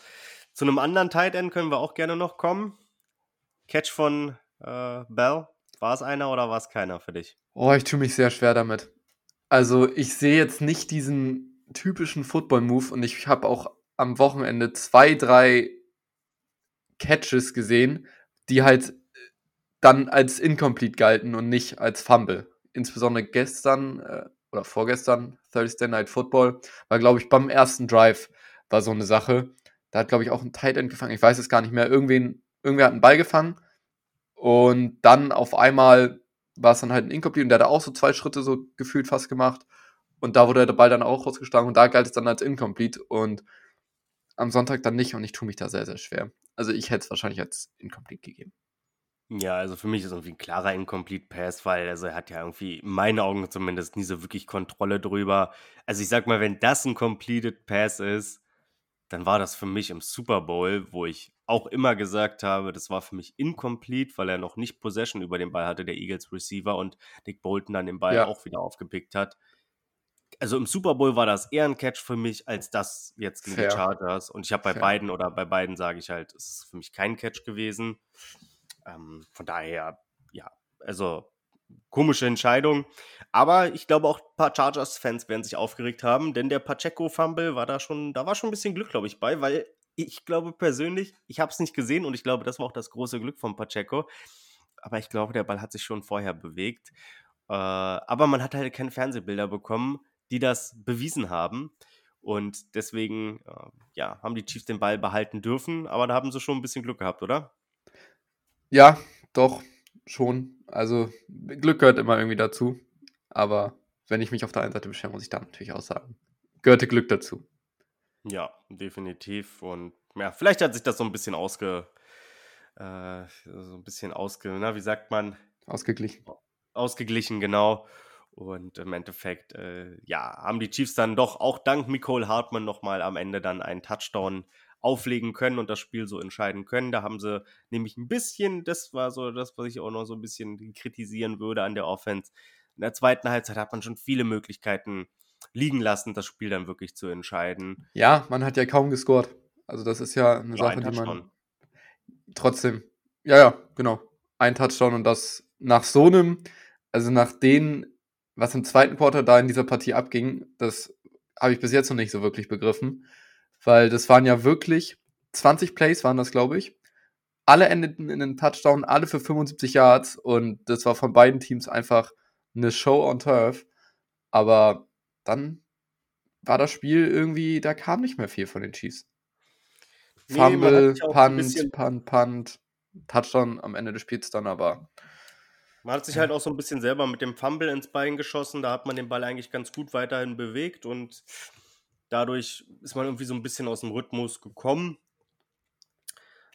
Zu einem anderen Tight End können wir auch gerne noch kommen. Catch von äh, Bell. War es einer oder war es keiner für dich? Oh, ich tue mich sehr schwer damit. Also, ich sehe jetzt nicht diesen typischen Football-Move und ich habe auch am Wochenende zwei, drei Catches gesehen, die halt dann als incomplete galten und nicht als Fumble. Insbesondere gestern äh, oder vorgestern, Thursday Night Football, war, glaube ich, beim ersten Drive war so eine Sache. Da hat, glaube ich, auch ein Tight End gefangen. Ich weiß es gar nicht mehr. Irgendwen, irgendwer hat einen Ball gefangen. Und dann auf einmal war es dann halt ein Incomplete und der hat auch so zwei Schritte so gefühlt fast gemacht. Und da wurde der Ball dann auch rausgeschlagen und da galt es dann als Incomplete und am Sonntag dann nicht und ich tue mich da sehr, sehr schwer. Also ich hätte es wahrscheinlich als Incomplete gegeben. Ja, also für mich ist irgendwie ein klarer Incomplete Pass, weil also er hat ja irgendwie in meinen Augen zumindest nie so wirklich Kontrolle drüber. Also ich sag mal, wenn das ein Completed Pass ist, dann war das für mich im Super Bowl, wo ich auch immer gesagt habe, das war für mich incomplete, weil er noch nicht Possession über den Ball hatte, der Eagles Receiver und Dick Bolton dann den Ball Ja. auch wieder aufgepickt hat. Also im Super Bowl war das eher ein Catch für mich als das jetzt gegen Fair. die Chargers. Und ich habe bei Fair. beiden oder bei beiden sage ich halt, es ist für mich kein Catch gewesen. Ähm, von daher, ja, also komische Entscheidung. Aber ich glaube auch ein paar Chargers-Fans werden sich aufgeregt haben, denn der Pacheco-Fumble war da schon, da war schon ein bisschen Glück, glaube ich, bei, weil ich glaube persönlich, ich habe es nicht gesehen und ich glaube, das war auch das große Glück von Pacheco. Aber ich glaube, der Ball hat sich schon vorher bewegt. Äh, aber man hat halt keine Fernsehbilder bekommen, die das bewiesen haben. Und deswegen, äh, ja, haben die Chiefs den Ball behalten dürfen, aber da haben sie schon ein bisschen Glück gehabt, oder? Ja, doch, schon. Also Glück gehört immer irgendwie dazu. Aber wenn ich mich auf der einen Seite beschwere, muss ich da natürlich auch sagen. Gehörte Glück dazu. Ja, definitiv. Und ja, vielleicht hat sich das so ein bisschen ausge, äh, so ein bisschen ausge, na, wie sagt man, Ausgeglichen. ausgeglichen, genau. Und im Endeffekt, äh, ja, haben die Chiefs dann doch auch dank Nicole Hartmann nochmal am Ende dann einen Touchdown auflegen können und das Spiel so entscheiden können. Da haben sie nämlich ein bisschen, das war so das, was ich auch noch so ein bisschen kritisieren würde an der Offense. In der zweiten Halbzeit hat man schon viele Möglichkeiten liegen lassen, das Spiel dann wirklich zu entscheiden. Ja, man hat ja kaum gescored. Also das ist ja eine Nur Sache, die man trotzdem. Ja, ja, genau. Ein Touchdown und das nach so einem, also nach den, was im zweiten Quarter da in dieser Partie abging, das habe ich bis jetzt noch nicht so wirklich begriffen. Weil das waren ja wirklich 20 Plays, waren das, glaube ich. Alle endeten in einen Touchdown, alle für 75 Yards und das war von beiden Teams einfach eine Show on Turf. Aber dann war das Spiel irgendwie, da kam nicht mehr viel von den Chiefs. Nee, Fumble, Punt, Punt, Punt, Touchdown am Ende des Spiels dann, aber Man hat sich halt auch so ein bisschen selber mit dem Fumble ins Bein geschossen. Da hat man den Ball eigentlich ganz gut weiterhin bewegt und dadurch ist man irgendwie so ein bisschen aus dem Rhythmus gekommen.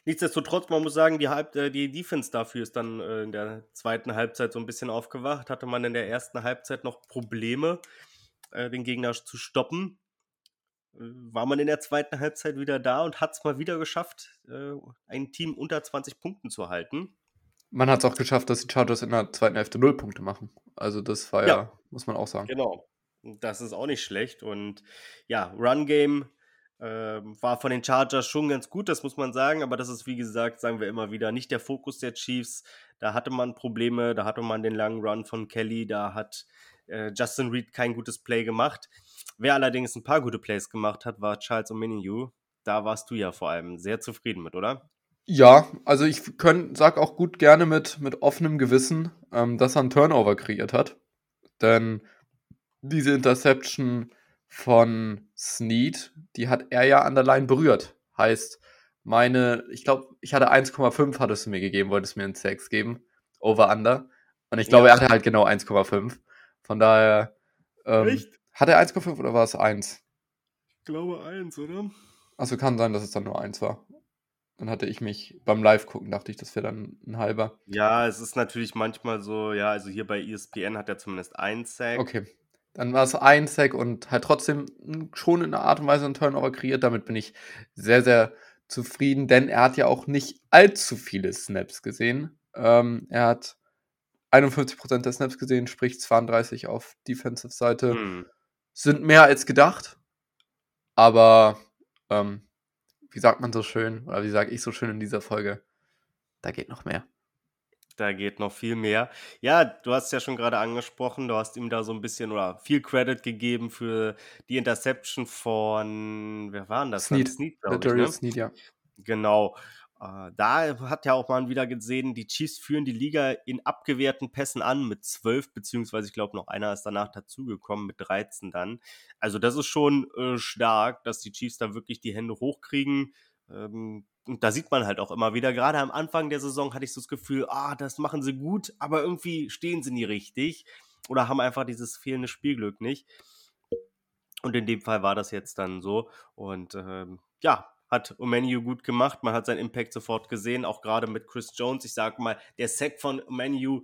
Nichtsdestotrotz, man muss sagen, die, Halb äh, die Defense dafür ist dann äh, in der zweiten Halbzeit so ein bisschen aufgewacht. Hatte man in der ersten Halbzeit noch Probleme, äh, den Gegner zu stoppen. Äh, War man in der zweiten Halbzeit wieder da und hat es mal wieder geschafft, äh, ein Team unter 20 Punkten zu halten. man hat es auch geschafft, dass die Chargers in der zweiten Hälfte null Punkte machen. Also das war ja, Ja. muss man auch sagen. Genau. Das ist auch nicht schlecht. Und ja, Run Game ähm, war von den Chargers schon ganz gut, das muss man sagen. Aber das ist, wie gesagt, sagen wir immer wieder, nicht der Fokus der Chiefs. Da hatte man Probleme, da hatte man den langen Run von Kelly, da hat äh, Justin Reed kein gutes Play gemacht. Wer allerdings ein paar gute Plays gemacht hat, war Charles Omenihu. Da warst du ja vor allem sehr zufrieden mit, oder? Ja, also ich könnt, sag auch gut gerne mit, mit offenem Gewissen, ähm, dass er einen Turnover kreiert hat. Denn diese Interception von Snead, die hat er ja an der Line berührt. Heißt, meine, ich glaube, ich hatte 1,5 hattest du mir gegeben, wolltest mir einen Sex geben. Over under. Und ich glaube, Ja. er hatte halt genau 1,5. Von daher. Ähm, Hat er 1,5 oder war es 1? Ich glaube eins, oder? Achso, kann sein, dass es dann nur 1 war. Dann hatte ich mich beim Live-Gucken, dachte ich, das wäre dann ein halber. Ja, es ist natürlich manchmal so, ja, also hier bei ESPN hat er zumindest ein Sack. Okay. Dann war es ein Sack und halt trotzdem schon in einer Art und Weise einen Turnover kreiert. Damit bin ich sehr, sehr zufrieden, denn er hat ja auch nicht allzu viele Snaps gesehen. Ähm, er hat 51% der Snaps gesehen, sprich 32 auf Defensive-Seite. Hm. Sind mehr als gedacht, aber ähm, wie sagt man so schön, oder wie sage ich so schön in dieser Folge, da geht noch mehr. Da geht noch viel mehr. Ja, du hast es ja schon gerade angesprochen, du hast ihm da so ein bisschen oder viel Credit gegeben für die Interception von, wer war denn das? Snead, glaub ich, ne? Snead, ja. Genau. Äh, da hat ja auch mal wieder gesehen, die Chiefs führen die Liga in abgewehrten Pässen an mit 12, beziehungsweise ich glaube noch einer ist danach dazugekommen mit 13 dann. Also das ist schon äh, stark, dass die Chiefs da wirklich die Hände hochkriegen. Ähm, und da sieht man halt auch immer wieder, gerade am Anfang der Saison hatte ich so das Gefühl, ah, das machen sie gut, aber irgendwie stehen sie nie richtig oder haben einfach dieses fehlende Spielglück nicht. Und in dem Fall war das jetzt dann so. Und ähm, ja, hat Omenu gut gemacht. Man hat seinen Impact sofort gesehen, auch gerade mit Chris Jones. Ich sag mal, der Sack von Omenu,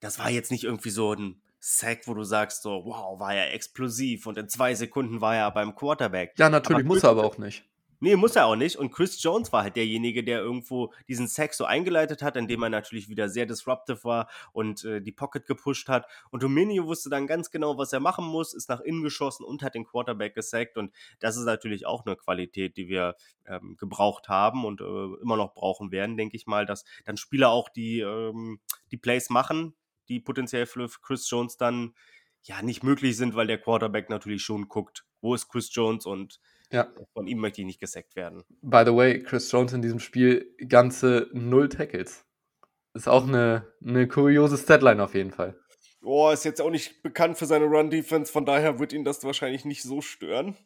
das war jetzt nicht irgendwie so ein Sack, wo du sagst so, wow, war er explosiv und in zwei Sekunden war er beim Quarterback. Ja, natürlich aber muss er aber auch nicht. Nee, muss er auch nicht. Und Chris Jones war halt derjenige, der irgendwo diesen Sack so eingeleitet hat, indem er natürlich wieder sehr disruptive war und äh, die Pocket gepusht hat. Und Dominio wusste dann ganz genau, was er machen muss, ist nach innen geschossen und hat den Quarterback gesackt. Und das ist natürlich auch eine Qualität, die wir ähm, gebraucht haben und äh, immer noch brauchen werden, denke ich mal, dass dann Spieler auch die, ähm, die Plays machen, die potenziell für Chris Jones dann ja nicht möglich sind, weil der Quarterback natürlich schon guckt, wo ist Chris Jones und ja. Von ihm möchte ich nicht gesackt werden. By the way, Chris Jones in diesem Spiel ganze null Tackles. Ist auch eine, eine kuriose Statline auf jeden Fall. Oh, ist jetzt auch nicht bekannt für seine Run-Defense, von daher wird ihn das wahrscheinlich nicht so stören.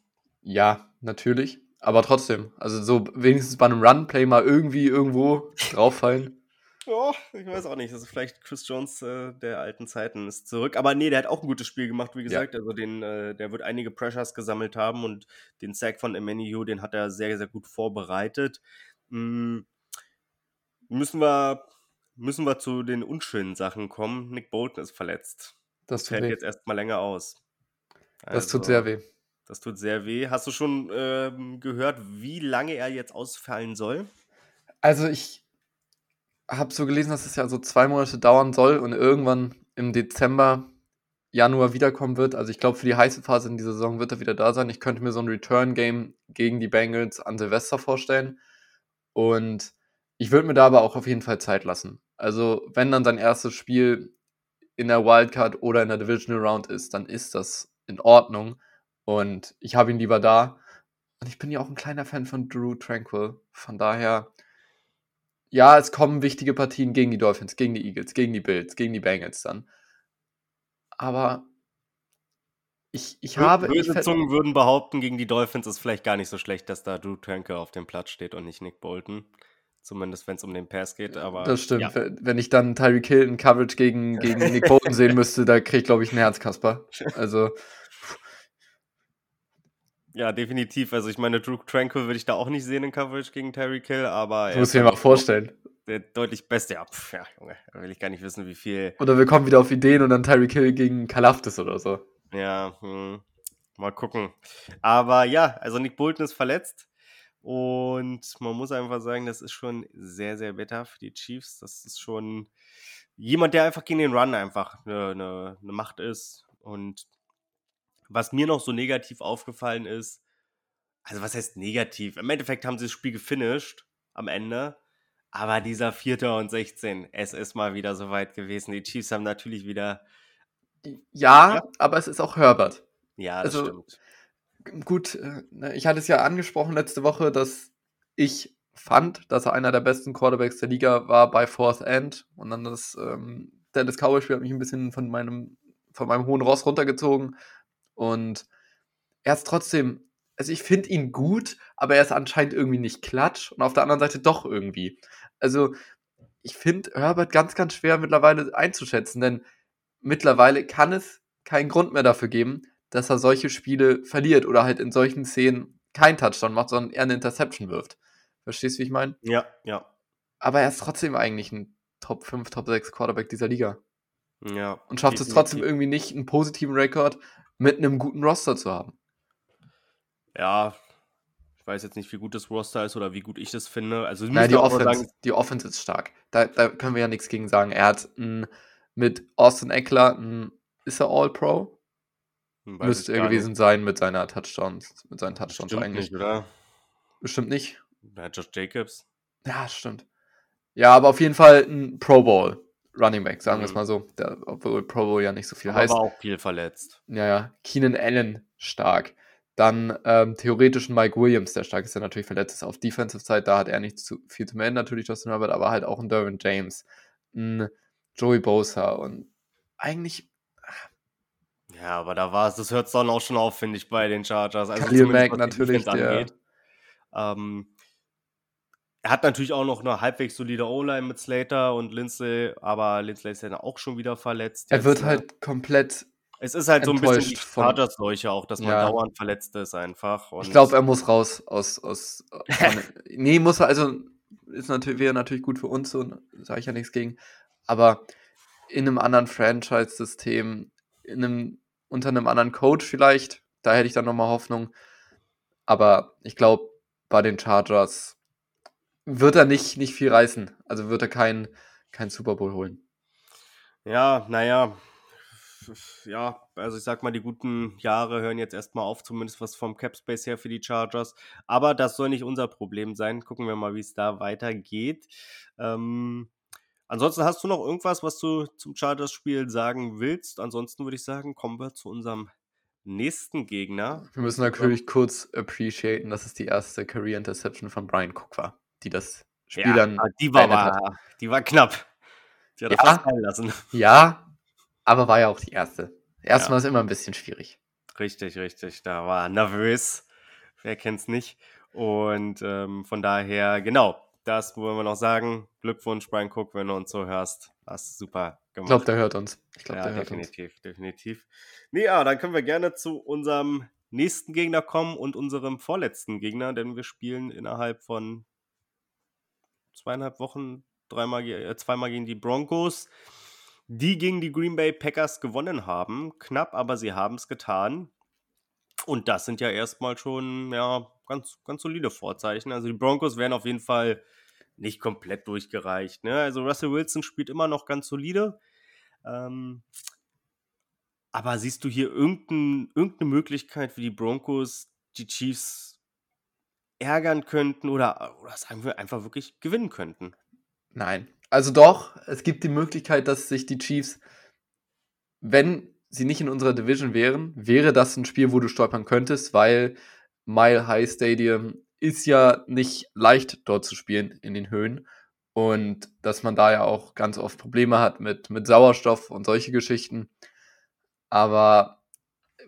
Ja, natürlich. Aber trotzdem, also so wenigstens bei einem Run-Play mal irgendwie irgendwo drauffallen. Ja, ich weiß auch nicht. Also vielleicht Chris Jones äh, der alten Zeiten ist zurück. Aber nee, der hat auch ein gutes Spiel gemacht, wie gesagt. Ja. Also den, äh, der wird einige Pressures gesammelt haben und den Sack von Emmanuel, den hat er sehr, sehr gut vorbereitet. Hm, müssen wir müssen wir zu den unschönen Sachen kommen. Nick Bolton ist verletzt. Das Fällt jetzt erstmal länger aus. Also, das tut sehr weh. Das tut sehr weh. Hast du schon ähm, gehört, wie lange er jetzt ausfallen soll? Also ich habe so gelesen, dass es ja so zwei Monate dauern soll und irgendwann im Dezember, Januar wiederkommen wird. Also ich glaube, für die heiße Phase in dieser Saison wird er wieder da sein. Ich könnte mir so ein Return-Game gegen die Bengals an Silvester vorstellen. Und ich würde mir da aber auch auf jeden Fall Zeit lassen. Also wenn dann sein erstes Spiel in der Wildcard oder in der Divisional Round ist, dann ist das in Ordnung. Und ich habe ihn lieber da. Und ich bin ja auch ein kleiner Fan von Drew Tranquil. Von daher ja, es kommen wichtige Partien gegen die Dolphins, gegen die Eagles, gegen die Bills, gegen die Bengals dann. Aber ich, ich habe. Böse Zungen würden behaupten, gegen die Dolphins ist vielleicht gar nicht so schlecht, dass da Drew Tranke auf dem Platz steht und nicht Nick Bolton. Zumindest wenn es um den Pass geht. Aber, das stimmt. Ja. Wenn ich dann Tyreek Hill in Coverage gegen, gegen Nick Bolton sehen müsste, da kriege ich, glaube ich, ein Herz, Kasper. Also. Ja, definitiv. Also ich meine, Drew Tranquil würde ich da auch nicht sehen in Coverage gegen Terry Kill, aber. Du musst dir mal vorstellen. Der deutlich beste. Ja, pf, ja, Junge, da will ich gar nicht wissen, wie viel. Oder wir kommen wieder auf Ideen und dann Terry Kill gegen Kalaftis oder so. Ja, hm, mal gucken. Aber ja, also Nick Bolton ist verletzt. Und man muss einfach sagen, das ist schon sehr, sehr bitter für die Chiefs. Das ist schon jemand, der einfach gegen den Run einfach eine, eine, eine Macht ist. Und was mir noch so negativ aufgefallen ist, also was heißt negativ? Im Endeffekt haben sie das Spiel gefinisht am Ende. Aber dieser Vierte und 16, es ist mal wieder soweit gewesen. Die Chiefs haben natürlich wieder. Ja, ja. aber es ist auch Herbert. Ja, das also, stimmt. Gut, äh, ne, ich hatte es ja angesprochen letzte Woche, dass ich fand, dass er einer der besten Quarterbacks der Liga war bei Fourth End. Und dann das ähm, Dallas Cowboys-Spiel hat mich ein bisschen von meinem, von meinem hohen Ross runtergezogen. Und er ist trotzdem, also ich finde ihn gut, aber er ist anscheinend irgendwie nicht klatsch und auf der anderen Seite doch irgendwie. Also ich finde Herbert ganz, ganz schwer mittlerweile einzuschätzen, denn mittlerweile kann es keinen Grund mehr dafür geben, dass er solche Spiele verliert oder halt in solchen Szenen kein Touchdown macht, sondern eher eine Interception wirft. Verstehst du, wie ich meine? Ja, ja. Aber er ist trotzdem eigentlich ein Top 5, Top 6 Quarterback dieser Liga. Ja. Und schafft es trotzdem irgendwie nicht, einen positiven Rekord mit einem guten Roster zu haben. Ja, ich weiß jetzt nicht, wie gut das Roster ist oder wie gut ich das finde. Also Nein, die Offense, sagen, die Offense ist stark. Da, da können wir ja nichts gegen sagen. Er hat m, mit Austin Eckler, m, ist er All-Pro? Hm, Müsste er gewesen nicht. sein mit seiner Touchdowns, mit seinen Touchdowns Bestimmt eigentlich. Nicht, oder? Bestimmt nicht. Ja, Josh Jacobs. Ja, stimmt. Ja, aber auf jeden Fall ein Pro Bowl. Running Back, sagen mhm. wir es mal so. Der, obwohl Pro Bowl ja nicht so viel Aber heißt. Aber auch viel verletzt. Ja, ja. Keenan Allen stark. Dann ähm, theoretisch Mike Williams, der stark ist, der natürlich verletzt ist auf Defensive Side. Da hat er nicht zu, viel zu melden, natürlich Justin Herbert, aber halt auch ein Derwin James, ein Joey Bosa und eigentlich. Ja, aber da war es, das hört es dann auch schon auf, finde ich, bei den Chargers. Also Khalil Mack natürlich, der, ähm, er hat natürlich auch noch eine halbwegs solide O-Line mit Slater und Lindsay, aber Lindsay ist ja auch schon wieder verletzt. Er wird ne? halt komplett es ist halt so ein bisschen die Chargers-Seuche auch, dass man ja. dauernd verletzt ist einfach. ich glaube, er muss raus aus. aus von, nee, muss er, also ist natürlich, wäre natürlich gut für uns, so sage ich ja nichts gegen. Aber in einem anderen Franchise-System, in einem, unter einem anderen Coach vielleicht, da hätte ich dann nochmal Hoffnung. Aber ich glaube, bei den Chargers wird er nicht, nicht viel reißen. Also wird er keinen kein Super Bowl holen. Ja, naja, ja, also ich sag mal, die guten Jahre hören jetzt erstmal auf, zumindest was vom Cap Space her für die Chargers. Aber das soll nicht unser Problem sein. Gucken wir mal, wie es da weitergeht. Ähm, ansonsten hast du noch irgendwas, was du zum Chargers-Spiel sagen willst? Ansonsten würde ich sagen, kommen wir zu unserem nächsten Gegner. Wir müssen natürlich kurz appreciaten, dass es die erste Career Interception von Brian Cook war, die das Spiel ja, dann. Die war, war, die war knapp. Die hat ja, fast fallen lassen. Ja, aber war ja auch die erste. Erstmal ja. ist immer ein bisschen schwierig. Richtig, richtig. Da war nervös. Wer kennt's nicht? Und ähm, von daher, genau, das wollen wir noch sagen. Glückwunsch, Brian Cook, wenn du uns so hörst. Hast super gemacht. Ich glaube, der hört uns. Ich glaube, ja, der hört definitiv, uns. definitiv. Nee, ja, dann können wir gerne zu unserem nächsten Gegner kommen und unserem vorletzten Gegner, denn wir spielen innerhalb von zweieinhalb Wochen dreimal, äh, zweimal gegen die Broncos die gegen die Green Bay Packers gewonnen haben. Knapp, aber sie haben es getan. Und das sind ja erstmal schon ja, ganz, ganz solide Vorzeichen. Also die Broncos werden auf jeden Fall nicht komplett durchgereicht. Ne? Also Russell Wilson spielt immer noch ganz solide. Ähm, aber siehst du hier irgendein, irgendeine Möglichkeit für die Broncos, die Chiefs ärgern könnten oder, oder sagen wir einfach wirklich gewinnen könnten? Nein. Also doch, es gibt die Möglichkeit, dass sich die Chiefs, wenn sie nicht in unserer Division wären, wäre das ein Spiel, wo du stolpern könntest, weil Mile High Stadium ist ja nicht leicht dort zu spielen in den Höhen und dass man da ja auch ganz oft Probleme hat mit, mit Sauerstoff und solche Geschichten. Aber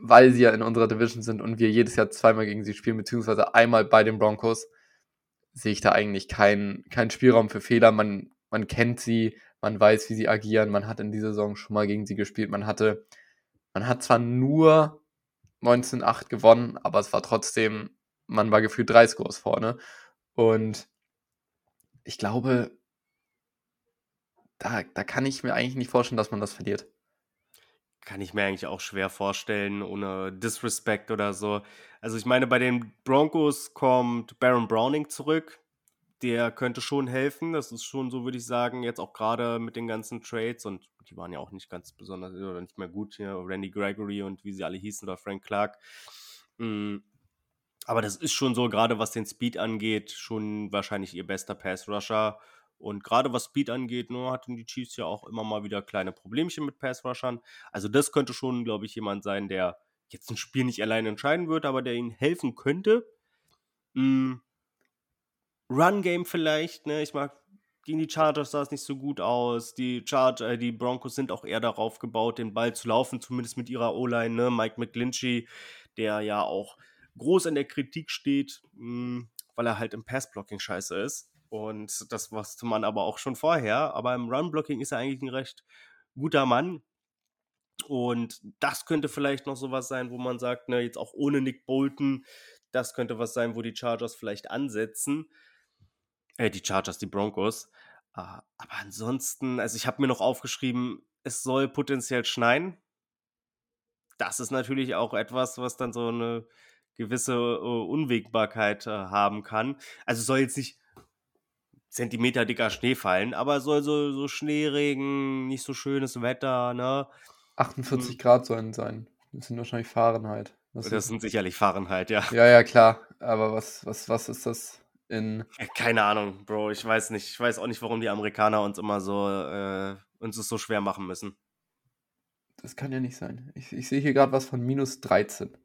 weil sie ja in unserer Division sind und wir jedes Jahr zweimal gegen sie spielen, beziehungsweise einmal bei den Broncos, sehe ich da eigentlich keinen kein Spielraum für Fehler. Man, man kennt sie, man weiß, wie sie agieren, man hat in dieser Saison schon mal gegen sie gespielt. Man hatte, man hat zwar nur 19-8 gewonnen, aber es war trotzdem, man war gefühlt drei Scores vorne. Und ich glaube, da, da kann ich mir eigentlich nicht vorstellen, dass man das verliert. Kann ich mir eigentlich auch schwer vorstellen, ohne Disrespect oder so. Also ich meine, bei den Broncos kommt Baron Browning zurück. Der könnte schon helfen. Das ist schon so, würde ich sagen, jetzt auch gerade mit den ganzen Trades und die waren ja auch nicht ganz besonders oder nicht mehr gut hier. Randy Gregory und wie sie alle hießen oder Frank Clark. Mhm. Aber das ist schon so, gerade was den Speed angeht, schon wahrscheinlich ihr bester Pass-Rusher. Und gerade was Speed angeht, nur ne, hatten die Chiefs ja auch immer mal wieder kleine Problemchen mit Pass-Rushern. Also das könnte schon, glaube ich, jemand sein, der jetzt ein Spiel nicht allein entscheiden wird, aber der ihnen helfen könnte. Mhm. Run-Game vielleicht, ne? Ich mag, gegen die Chargers sah es nicht so gut aus. Die, Charge, äh, die Broncos sind auch eher darauf gebaut, den Ball zu laufen, zumindest mit ihrer O-Line, ne? Mike McGlinchey, der ja auch groß in der Kritik steht, mh, weil er halt im Pass-Blocking scheiße ist. Und das wusste man aber auch schon vorher. Aber im Run-Blocking ist er eigentlich ein recht guter Mann. Und das könnte vielleicht noch sowas sein, wo man sagt, ne, jetzt auch ohne Nick Bolton, das könnte was sein, wo die Chargers vielleicht ansetzen. Äh, die Chargers, die Broncos. Äh, aber ansonsten, also ich habe mir noch aufgeschrieben, es soll potenziell schneien. Das ist natürlich auch etwas, was dann so eine gewisse uh, Unwägbarkeit uh, haben kann. Also soll jetzt nicht Zentimeter dicker Schnee fallen, aber soll so, so Schneeregen, nicht so schönes Wetter, ne? 48 hm. Grad sollen sein. Das sind wahrscheinlich Fahrenheit. Was das sind sicherlich Fahrenheit, ja. Ja, ja, klar. Aber was, was, was ist das in. Keine Ahnung, Bro. Ich weiß nicht. Ich weiß auch nicht, warum die Amerikaner uns immer so, äh, uns es so schwer machen müssen. Das kann ja nicht sein. Ich, ich sehe hier gerade was von minus 13.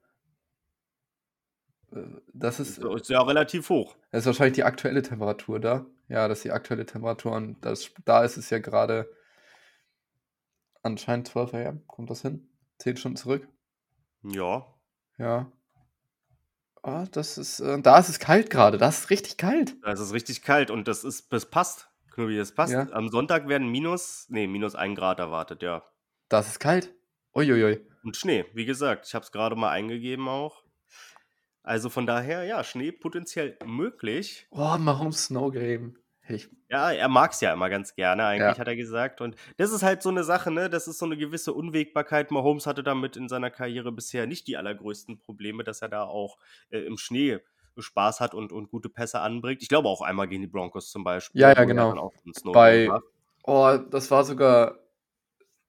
Äh, das ist, Ist, ist ja relativ hoch. das ist wahrscheinlich die aktuelle Temperatur da. Ja, das ist die aktuelle Temperatur und das, da ist es ja gerade anscheinend 12 AM. Kommt das hin? 10 Stunden zurück? Ja. Ja. Ah, das ist, äh, da ist es kalt gerade. Das ist richtig kalt. Da ist es richtig kalt und das ist, das passt. Knubi, das passt. Ja. Am Sonntag werden minus, nee, minus ein Grad erwartet, ja. Das ist kalt. Uiuiui. Und Schnee, wie gesagt, ich habe es gerade mal eingegeben auch. Also von daher, ja, Schnee potenziell möglich. Oh, Mahomes Snow Game. Ich, Ja, er mag es ja immer ganz gerne, eigentlich Ja. hat er gesagt. Und das ist halt so eine Sache, ne? Das ist so eine gewisse Unwägbarkeit. Mahomes hatte damit in seiner Karriere bisher nicht die allergrößten Probleme, dass er da auch äh, im Schnee Spaß hat und, und gute Pässe anbringt. Ich glaube auch einmal gegen die Broncos zum Beispiel. Ja, ja, genau. Bei- macht. oh, das war sogar.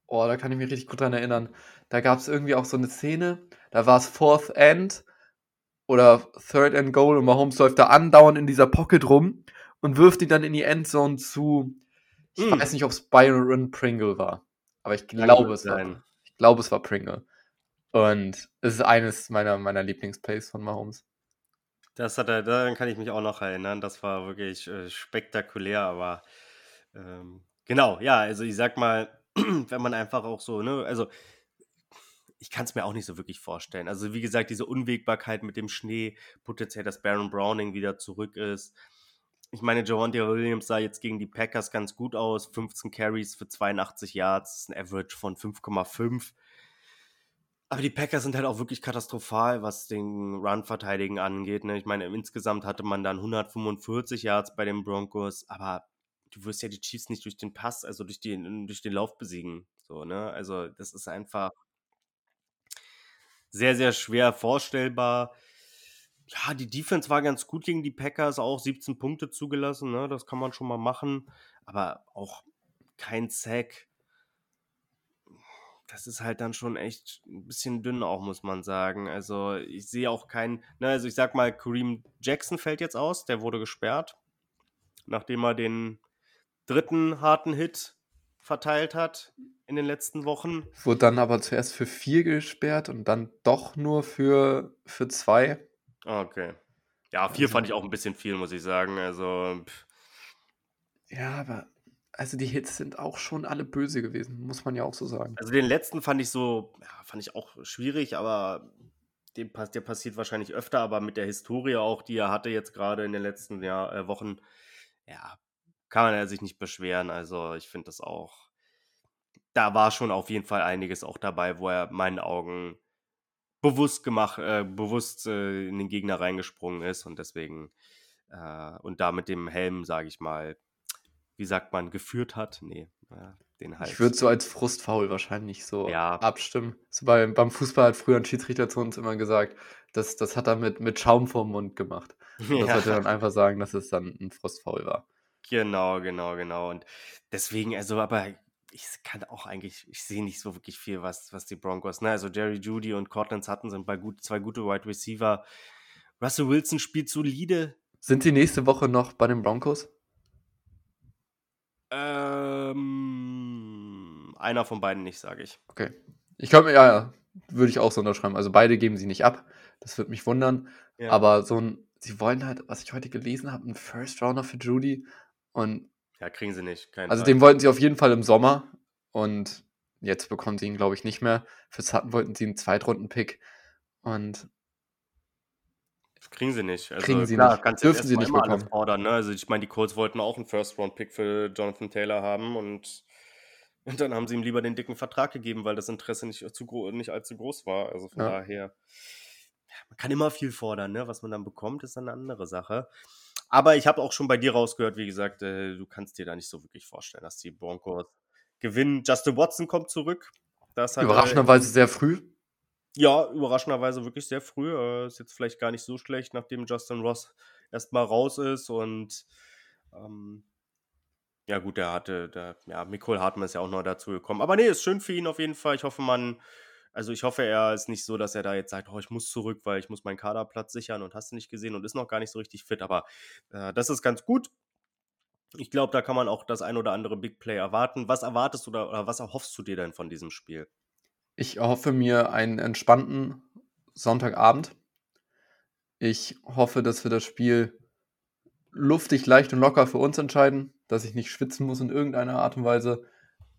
Oh, da kann ich mich richtig gut dran erinnern. Da gab es irgendwie auch so eine Szene. Da war es Fourth End oder Third and Goal und Mahomes läuft da andauernd in dieser Pocket rum und wirft ihn dann in die Endzone zu. Ich Hm. weiß nicht, ob es Byron Pringle war. Aber ich glaube, es war. sein. Ich glaube, es war Pringle. Und es ist eines meiner, meiner Lieblingsplays von Mahomes. Das hat er, daran kann ich mich auch noch erinnern. Das war wirklich äh, spektakulär, aber ähm, genau, ja, also ich sag mal, wenn man einfach auch so, ne, also ich kann es mir auch nicht so wirklich vorstellen. Also wie gesagt, diese Unwägbarkeit mit dem Schnee, potenziell, dass Baron Browning wieder zurück ist. Ich meine, Javonte Williams sah jetzt gegen die Packers ganz gut aus. 15 Carries für 82 Yards, ein Average von 5,5. Aber die Packers sind halt auch wirklich katastrophal, was den Run-Verteidigen angeht. Ne? Ich meine, insgesamt hatte man dann 145 Yards bei den Broncos, aber du wirst ja die Chiefs nicht durch den Pass, also durch den, durch den Lauf besiegen. So, ne? Also, das ist einfach sehr, sehr schwer vorstellbar. Ja, die Defense war ganz gut gegen die Packers, auch 17 Punkte zugelassen, ne? Das kann man schon mal machen. Aber auch kein Sack. Das ist halt dann schon echt ein bisschen dünn auch, muss man sagen. Also ich sehe auch keinen, ne, also ich sag mal, Kareem Jackson fällt jetzt aus, der wurde gesperrt, nachdem er den dritten harten Hit verteilt hat in den letzten Wochen. Wurde dann aber zuerst für vier gesperrt und dann doch nur für, für zwei. Ah, Okay. Ja, vier Also- fand ich auch ein bisschen viel, muss ich sagen. Also, pff, Ja, aber also die Hits sind auch schon alle böse gewesen, muss man ja auch so sagen. also den letzten fand ich so, ja, fand ich auch schwierig, aber dem, der passiert wahrscheinlich öfter, aber mit der Historie auch, die er hatte jetzt gerade in den letzten Jahr, äh, Wochen, ja, kann man sich nicht beschweren. Also ich finde das auch, da war schon auf jeden Fall einiges auch dabei, wo er in meinen Augen bewusst gemacht, äh, bewusst äh, in den Gegner reingesprungen ist und deswegen äh, und da mit dem Helm, sage ich mal, wie sagt man, geführt hat. Nee, den halt. Ich würde so als Frustfaul wahrscheinlich so Ja. abstimmen. So beim, beim Fußball hat früher ein Schiedsrichter zu uns immer gesagt, das, das hat er mit, mit Schaum vorm Mund gemacht. Und das Ja. sollte dann einfach sagen, dass es dann ein Frustfaul war. Genau, genau, genau. Und deswegen, also, aber ich kann auch eigentlich, ich sehe nicht so wirklich viel, was, was die Broncos, ne? Also Jerry Judy und Cortland Sutton sind bei gut, zwei gute Wide Receiver. Russell Wilson spielt solide. Sind Sie nächste Woche noch bei den Broncos? Ähm, einer von beiden nicht, sage ich. Okay. Ich glaube, ja, ja, würde ich auch so unterschreiben. Also beide geben sie nicht ab. Das würde mich wundern. Ja. Aber so ein, sie wollen halt, was ich heute gelesen habe, einen First Rounder für Judy. Und Ja, kriegen sie nicht. Kein also Fall. den wollten sie auf jeden Fall im Sommer. Und jetzt bekommen sie ihn, glaube ich, nicht mehr. Für Sutton wollten sie einen Zweitrunden-Pick. Und Kriegen sie nicht. Also, Kriegen sie klar, nicht. Dürfen sie nicht bekommen. fordern, ne? Also ich meine, die Colts wollten auch einen First-Round-Pick für Jonathan Taylor haben und, und dann haben sie ihm lieber den dicken Vertrag gegeben, weil das Interesse nicht, zu nicht allzu groß war. Also von Ja. daher, man kann immer viel fordern, ne? Was man dann bekommt, ist dann eine andere Sache. Aber ich habe auch schon bei dir rausgehört, wie gesagt, äh, du kannst dir da nicht so wirklich vorstellen, dass die Broncos gewinnen. Justin Watson kommt zurück. Das hat, äh, überraschenderweise sehr früh. ja, überraschenderweise wirklich sehr früh. Äh, ist jetzt vielleicht gar nicht so schlecht, nachdem Justin Ross erstmal raus ist und ähm, ja gut, der hatte, der, ja, Nicole Hartmann ist ja auch noch dazu gekommen. Aber nee, ist schön für ihn auf jeden Fall. Ich hoffe, man, also ich hoffe, er ist nicht so, dass er da jetzt sagt, oh, ich muss zurück, weil ich muss meinen Kaderplatz sichern und hast du nicht gesehen und ist noch gar nicht so richtig fit. Aber äh, das ist ganz gut. Ich glaube, da kann man auch das ein oder andere Big Play erwarten. Was erwartest du da oder was erhoffst du dir denn von diesem Spiel? Ich erhoffe mir einen entspannten Sonntagabend. Ich hoffe, dass wir das Spiel luftig, leicht und locker für uns entscheiden, dass ich nicht schwitzen muss in irgendeiner Art und Weise.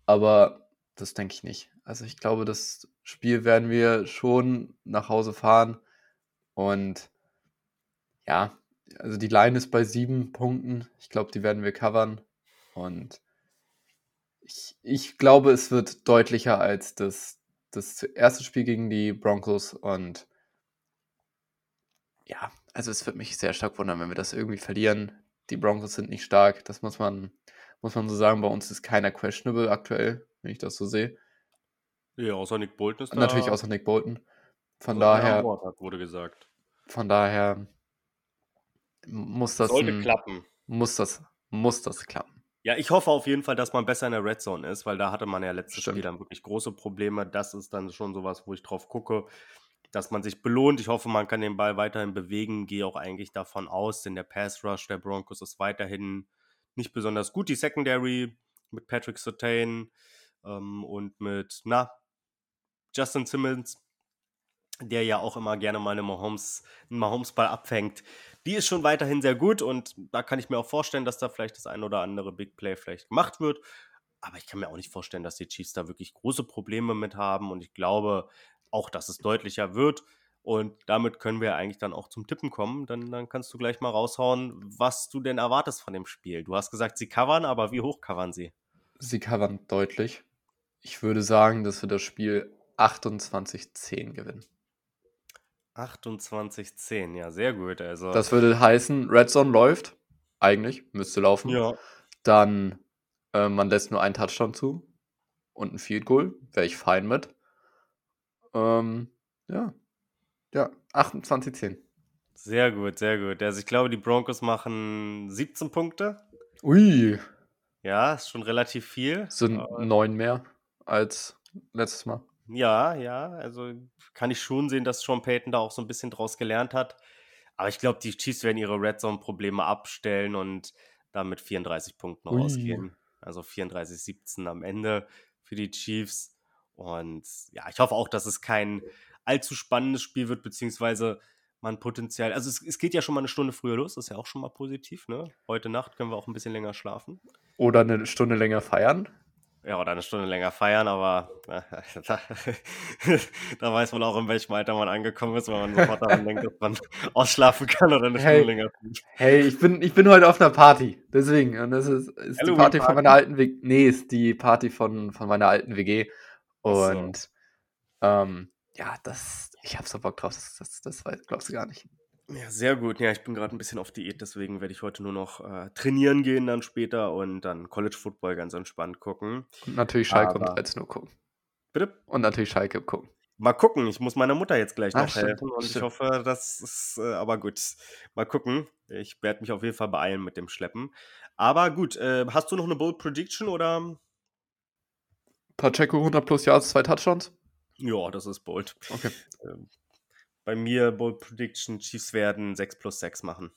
Aber das denke ich nicht. Also ich glaube, das Spiel werden wir schon nach Hause fahren. Und ja, also die Line ist bei sieben Punkten. Ich glaube, die werden wir covern. Und ich, ich glaube, es wird deutlicher als das, das erste Spiel gegen die Broncos. Und ja, also es wird mich sehr stark wundern, wenn wir das irgendwie verlieren. Die Broncos sind nicht stark. Das muss man, muss man so sagen. Bei uns ist keiner questionable aktuell, wenn ich das so sehe. Ja, außer Nick Bolton ist da. Natürlich außer Nick Bolton. Von Also, daher, hat, wurde gesagt. von daher muss das, Sollte ein, klappen. muss das, muss das klappen. Ja, ich hoffe auf jeden Fall, dass man besser in der Red Zone ist, weil da hatte man ja letztes Stimmt. Spiel dann wirklich große Probleme. Das ist dann schon sowas, wo ich drauf gucke, dass man sich belohnt. Ich hoffe, man kann den Ball weiterhin bewegen. Gehe auch eigentlich davon aus, denn der Pass Rush der Broncos ist weiterhin nicht besonders gut. Die Secondary mit Patrick Sertain ähm, und mit, na, Justin Simmons, der ja auch immer gerne mal eine Mahomes, einen Mahomes-Ball abfängt. Die ist schon weiterhin sehr gut und da kann ich mir auch vorstellen, dass da vielleicht das ein oder andere Big Play vielleicht gemacht wird. Aber ich kann mir auch nicht vorstellen, dass die Chiefs da wirklich große Probleme mit haben und ich glaube auch, dass es deutlicher wird. Und damit können wir eigentlich dann auch zum Tippen kommen. Dann, dann kannst du gleich mal raushauen, was du denn erwartest von dem Spiel. Du hast gesagt, sie covern, aber wie hoch covern sie? Sie covern deutlich. Ich würde sagen, dass wir das Spiel 28-10 gewinnen. 28-10, ja, sehr gut. Also, Das würde heißen, Red Zone läuft. Eigentlich, müsste laufen. ja, Dann, äh, man lässt nur einen Touchdown zu und ein Field Goal. Wäre ich fein mit. Ähm, ja. Ja, 28-10. sehr gut, sehr gut. Also ich glaube, die Broncos machen 17 Punkte. Ui, Ja, ist schon relativ viel. sind neun mehr als letztes Mal. Ja, ja, also kann ich schon sehen, dass Sean Payton da auch so ein bisschen draus gelernt hat. Aber ich glaube, die Chiefs werden ihre Red Zone-Probleme abstellen und dann mit 34 Punkten Ui. rausgehen. Also 34-17 am Ende für die Chiefs. Und ja, ich hoffe auch, dass es kein allzu spannendes Spiel wird, beziehungsweise man potenziell, also es, es geht ja schon mal eine Stunde früher los, das ist ja auch schon mal positiv, ne? Heute Nacht können wir auch ein bisschen länger schlafen. Oder eine Stunde länger feiern. Ja, oder eine Stunde länger feiern, aber äh, da, da weiß man auch, in welchem Alter man angekommen ist, wenn man sofort daran denkt, dass man ausschlafen kann oder eine Hey. Stunde länger. Hey, ich bin, ich bin heute auf einer Party. Deswegen. Und das ist, ist die Halloween Party von Party? meiner alten WG. Nee, ist die Party von, von meiner alten WG. Ach so. Und ähm, ja, das, ich hab so Bock drauf, das, das, das glaubst du gar nicht. Ja, sehr gut. Ja, ich bin gerade ein bisschen auf Diät, deswegen werde ich heute nur noch äh, trainieren gehen dann später und dann College Football ganz entspannt gucken. Und natürlich Schalke Aber- 13 Uhr gucken. Bitte? Und natürlich Schalke gucken. Mal gucken. Ich muss meiner Mutter jetzt gleich noch stimmt, helfen und ich stimmt. hoffe, das ist äh, aber gut. Mal gucken. Ich werde mich auf jeden Fall beeilen mit dem Schleppen. Aber gut, äh, hast du noch eine Bold Prediction oder? Pacheco 100 plus Yards, zwei Touchdowns. Ja, das ist bold. Okay. Ähm, bei mir Bold Prediction, Chiefs werden 6 plus 6 machen.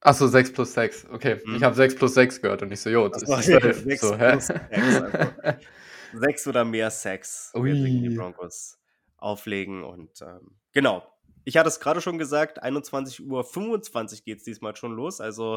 Achso, 6 plus 6. Okay, Hm. ich habe 6 plus 6 gehört und ich so, jo, das ist so, 12. 6 So, hä? plus 6, also. Sechs oder mehr Sex werden die. Broncos auflegen. Und ähm, genau. Ich hatte es gerade schon gesagt, 21.25 Uhr geht es diesmal schon los. Also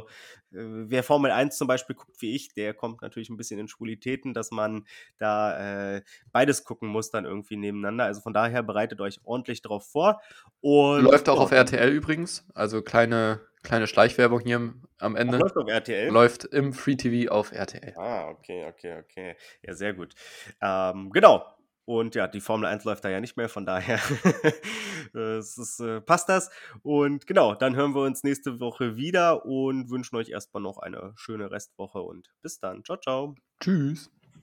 äh, wer Formel 1 zum Beispiel guckt wie ich, der kommt natürlich ein bisschen in Schwulitäten, dass man da äh, beides gucken muss dann irgendwie nebeneinander. Also von daher bereitet euch ordentlich drauf vor. Und Läuft auch auf RTL übrigens. Also kleine, kleine Schleichwerbung hier am- am Ach, Ende. läuft auf RTL. Läuft im Free TV auf RTL. Ah, okay, okay, okay. Ja, sehr gut. Ähm, genau. Und ja, die Formel 1 läuft da ja nicht mehr, von daher es ist, äh, passt das. Und genau, dann hören wir uns nächste Woche wieder und wünschen euch erstmal noch eine schöne Restwoche und bis dann. Ciao, ciao. Tschüss.